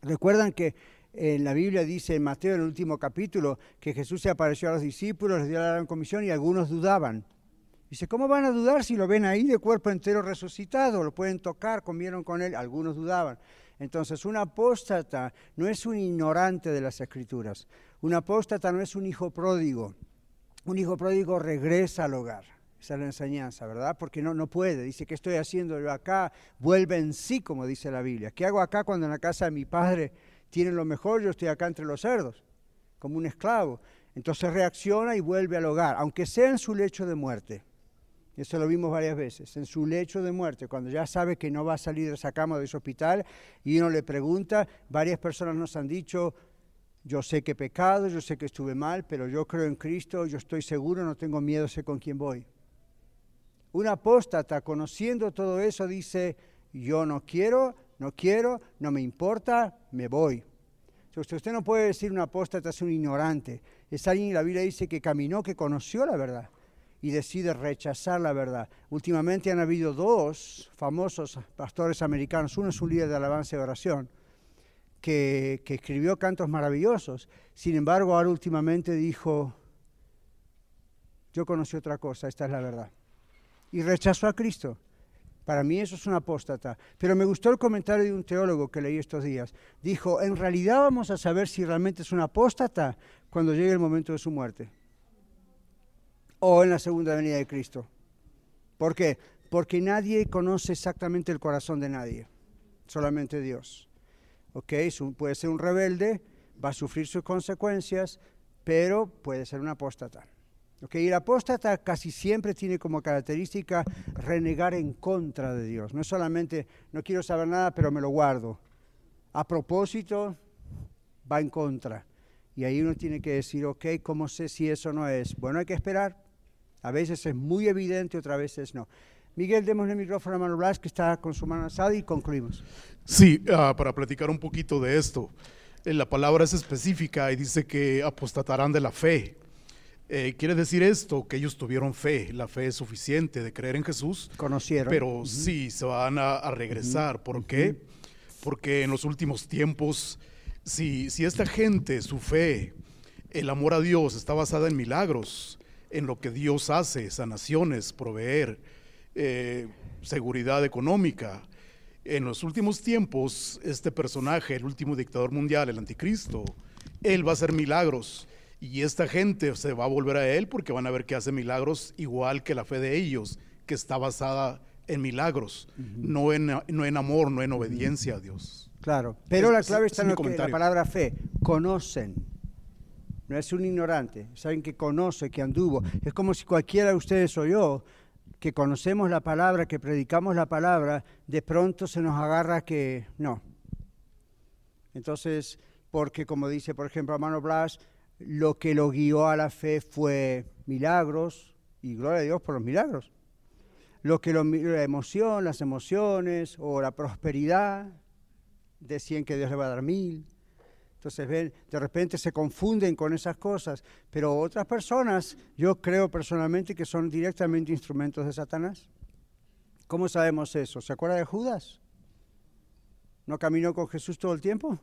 Recuerdan que en la Biblia dice en Mateo, en el último capítulo, que Jesús se apareció a los discípulos, les dio la gran comisión y algunos dudaban. Dice, ¿cómo van a dudar si lo ven ahí de cuerpo entero resucitado? Lo pueden tocar, comieron con él, algunos dudaban. Entonces, un apóstata no es un ignorante de las escrituras, un apóstata no es un hijo pródigo, un hijo pródigo regresa al hogar. Esa es la enseñanza, ¿verdad? Porque no, no puede. Dice, ¿qué estoy haciendo yo acá? Vuelve en sí, como dice la Biblia. ¿Qué hago acá cuando en la casa de mi padre tienen lo mejor? Yo estoy acá entre los cerdos, como un esclavo. Entonces reacciona y vuelve al hogar, aunque sea en su lecho de muerte. Eso lo vimos varias veces, en su lecho de muerte, cuando ya sabe que no va a salir de esa cama de ese hospital y uno le pregunta, varias personas nos han dicho, yo sé que he pecado, yo sé que estuve mal, pero yo creo en Cristo, yo estoy seguro, no tengo miedo, sé con quién voy. Un apóstata, conociendo todo eso, dice, yo no quiero, no quiero, no me importa, me voy. Usted, usted no puede decir un apóstata es un ignorante. Es alguien, la Biblia dice, que caminó, que conoció la verdad y decide rechazar la verdad. Últimamente han habido dos famosos pastores americanos. Uno es un líder de alabanza y oración que, escribió cantos maravillosos. Sin embargo, ahora últimamente dijo, yo conocí otra cosa, esta es la verdad. Y rechazó a Cristo. Para mí eso es un apóstata. Pero me gustó el comentario de un teólogo que leí estos días. Dijo, en realidad vamos a saber si realmente es un apóstata cuando llegue el momento de su muerte. O en la segunda venida de Cristo. ¿Por qué? Porque nadie conoce exactamente el corazón de nadie. Solamente Dios. ¿ok? Puede ser un rebelde, va a sufrir sus consecuencias, pero puede ser un apóstata. ¿Ok? Y el apóstata casi siempre tiene como característica renegar en contra de Dios. No es solamente, no quiero saber nada, pero me lo guardo. A propósito, va en contra. Y ahí uno tiene que decir, ok, ¿cómo sé si eso no es? Bueno, hay que esperar. A veces es muy evidente, otras veces no. Miguel, demos el micrófono a Manuel Blas, que está con su mano alzada, y concluimos. Sí, ah, para platicar un poquito de esto. Eh, la palabra es específica y dice que apostatarán de la fe. Eh, quiere decir esto, que ellos tuvieron fe, la fe es suficiente de creer en Jesús. Conocieron. Pero sí, se van a, regresar. ¿Por qué? Porque en los últimos tiempos, si, si esta gente, su fe, el amor a Dios está basada en milagros, en lo que Dios hace, sanaciones, proveer, eh, seguridad económica. En los últimos tiempos, este personaje, el último dictador mundial, el anticristo, él va a hacer milagros y esta gente se va a volver a él porque van a ver que hace milagros igual que la fe de ellos, que está basada en milagros, no, en, no en amor, no en obediencia a Dios. Claro, pero la clave está en la palabra fe, conocen. No es un ignorante, saben que conoce, que anduvo. Es como si cualquiera de ustedes o yo que conocemos la palabra, que predicamos la palabra, de pronto se nos agarra que no. Entonces, porque como dice por ejemplo hermano Blas, lo que lo guió a la fe fue milagros, y gloria a Dios por los milagros. Lo que lo, la emoción, las emociones o la prosperidad, decían que Dios le va a dar mil. Entonces, ven, de repente se confunden con esas cosas, pero otras personas, yo creo personalmente que son directamente instrumentos de Satanás. ¿Cómo sabemos eso? ¿Se acuerda de Judas? ¿No caminó con Jesús todo el tiempo?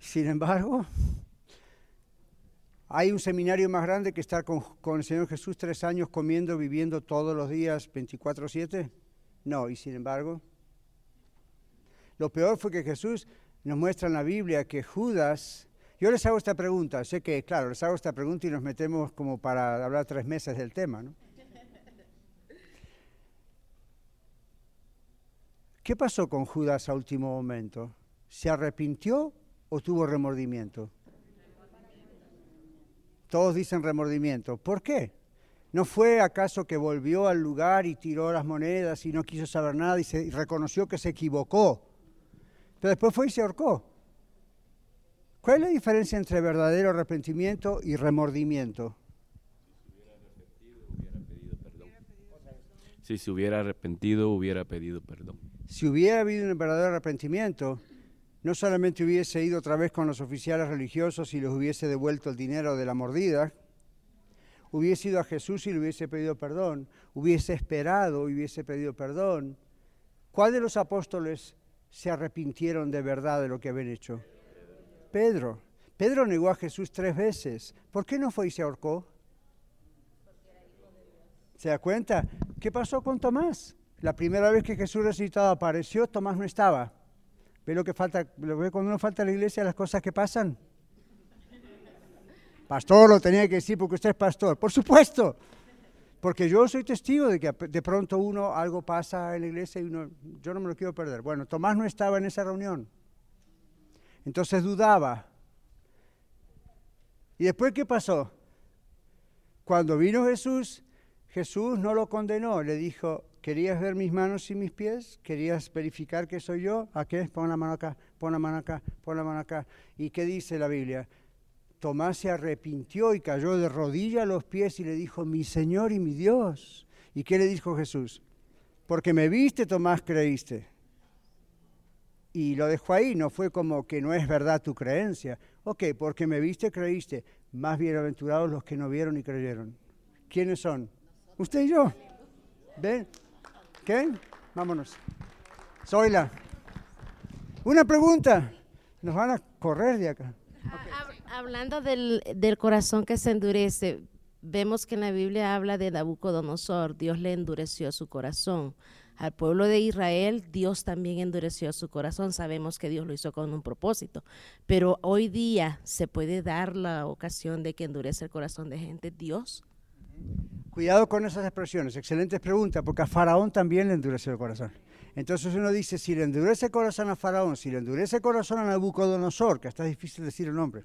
Sin embargo, hay un seminario más grande que estar con, el Señor Jesús tres años comiendo, viviendo todos los días 24/7. No, y sin embargo, lo peor fue que Jesús nos muestra en la Biblia que Judas, yo les hago esta pregunta, sé que, claro, les hago esta pregunta y nos metemos como para hablar tres meses del tema, ¿no? ¿Qué pasó con Judas a último momento? ¿Se arrepintió o tuvo remordimiento? Todos dicen remordimiento. ¿Por qué? ¿No fue acaso que volvió al lugar y tiró las monedas y no quiso saber nada y, se, y reconoció que se equivocó? Pero después fue y se ahorcó. ¿Cuál es la diferencia entre verdadero arrepentimiento y remordimiento? Si se hubiera arrepentido, hubiera pedido perdón. Si hubiera habido un verdadero arrepentimiento, no solamente hubiese ido otra vez con los oficiales religiosos y les hubiese devuelto el dinero de la mordida, hubiese ido a Jesús y le hubiese pedido perdón, hubiese esperado y hubiese pedido perdón. ¿Cuál de los apóstoles se arrepintieron de verdad de lo que habían hecho? Pedro. Pedro negó a Jesús tres veces. ¿Por qué no fue y se ahorcó? ¿Se da cuenta? ¿Qué pasó con Tomás? La primera vez que Jesús resucitado apareció, Tomás no estaba. ¿Ve lo que falta? ¿Lo ve cuando uno falta a la iglesia las cosas que pasan? Pastor, lo tenía que decir porque usted es pastor. Por supuesto. Porque yo soy testigo de que de pronto uno algo pasa en la iglesia y uno, yo no me lo quiero perder. Bueno, Tomás no estaba en esa reunión. Entonces dudaba. ¿Y después qué pasó? Cuando vino Jesús, Jesús no lo condenó, le dijo, ¿querías ver mis manos y mis pies? ¿Querías verificar que soy yo? ¿A qué? Pon la mano acá, pon la mano acá, pon la mano acá. ¿Y qué dice la Biblia? Tomás se arrepintió y cayó de rodilla a los pies y le dijo, mi Señor y mi Dios. ¿Y qué le dijo Jesús? Porque me viste, Tomás, creíste. Y lo dejó ahí, no fue como que no es verdad tu creencia. Ok, porque me viste, creíste. Más bienaventurados los que no vieron y creyeron. ¿Quiénes son? Usted y yo. ¿Ven? ¿Qué? Vámonos. Zoila. Una pregunta. Nos van a correr de acá. Hablando del, del, corazón que se endurece, vemos que en la Biblia habla de Nabucodonosor, Dios le endureció su corazón. Al pueblo de Israel, Dios también endureció su corazón. Sabemos que Dios lo hizo con un propósito, pero hoy día se puede dar la ocasión de que endurece el corazón de gente. Dios. Cuidado con esas expresiones, excelentes preguntas, porque a Faraón también le endureció el corazón. Entonces uno dice, si le endurece el corazón a Faraón, si le endurece el corazón a Nabucodonosor, que está difícil decir el nombre,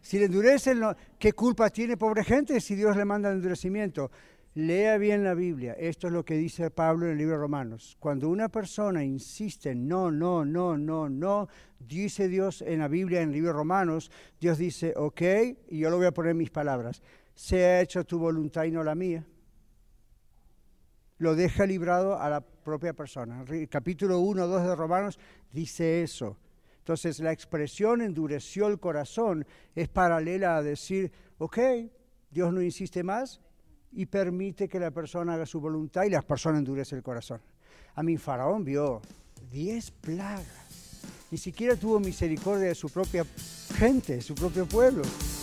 si le endurece, ¿qué culpa tiene pobre gente si Dios le manda el endurecimiento? Lea bien la Biblia. Esto es lo que dice Pablo en el libro de Romanos. Cuando una persona insiste, no, no, no, no, no, dice Dios en la Biblia, en el libro de Romanos, Dios dice, ok, y yo lo voy a poner en mis palabras, se ha hecho tu voluntad y no la mía. Lo deja librado a la propia persona. El capítulo 1, 2 de Romanos dice eso. Entonces la expresión endureció el corazón es paralela a decir, ok, Dios no insiste más y permite que la persona haga su voluntad y la persona endurece el corazón. A mi faraón vio diez plagas. Ni siquiera tuvo misericordia de su propia gente, de su propio pueblo.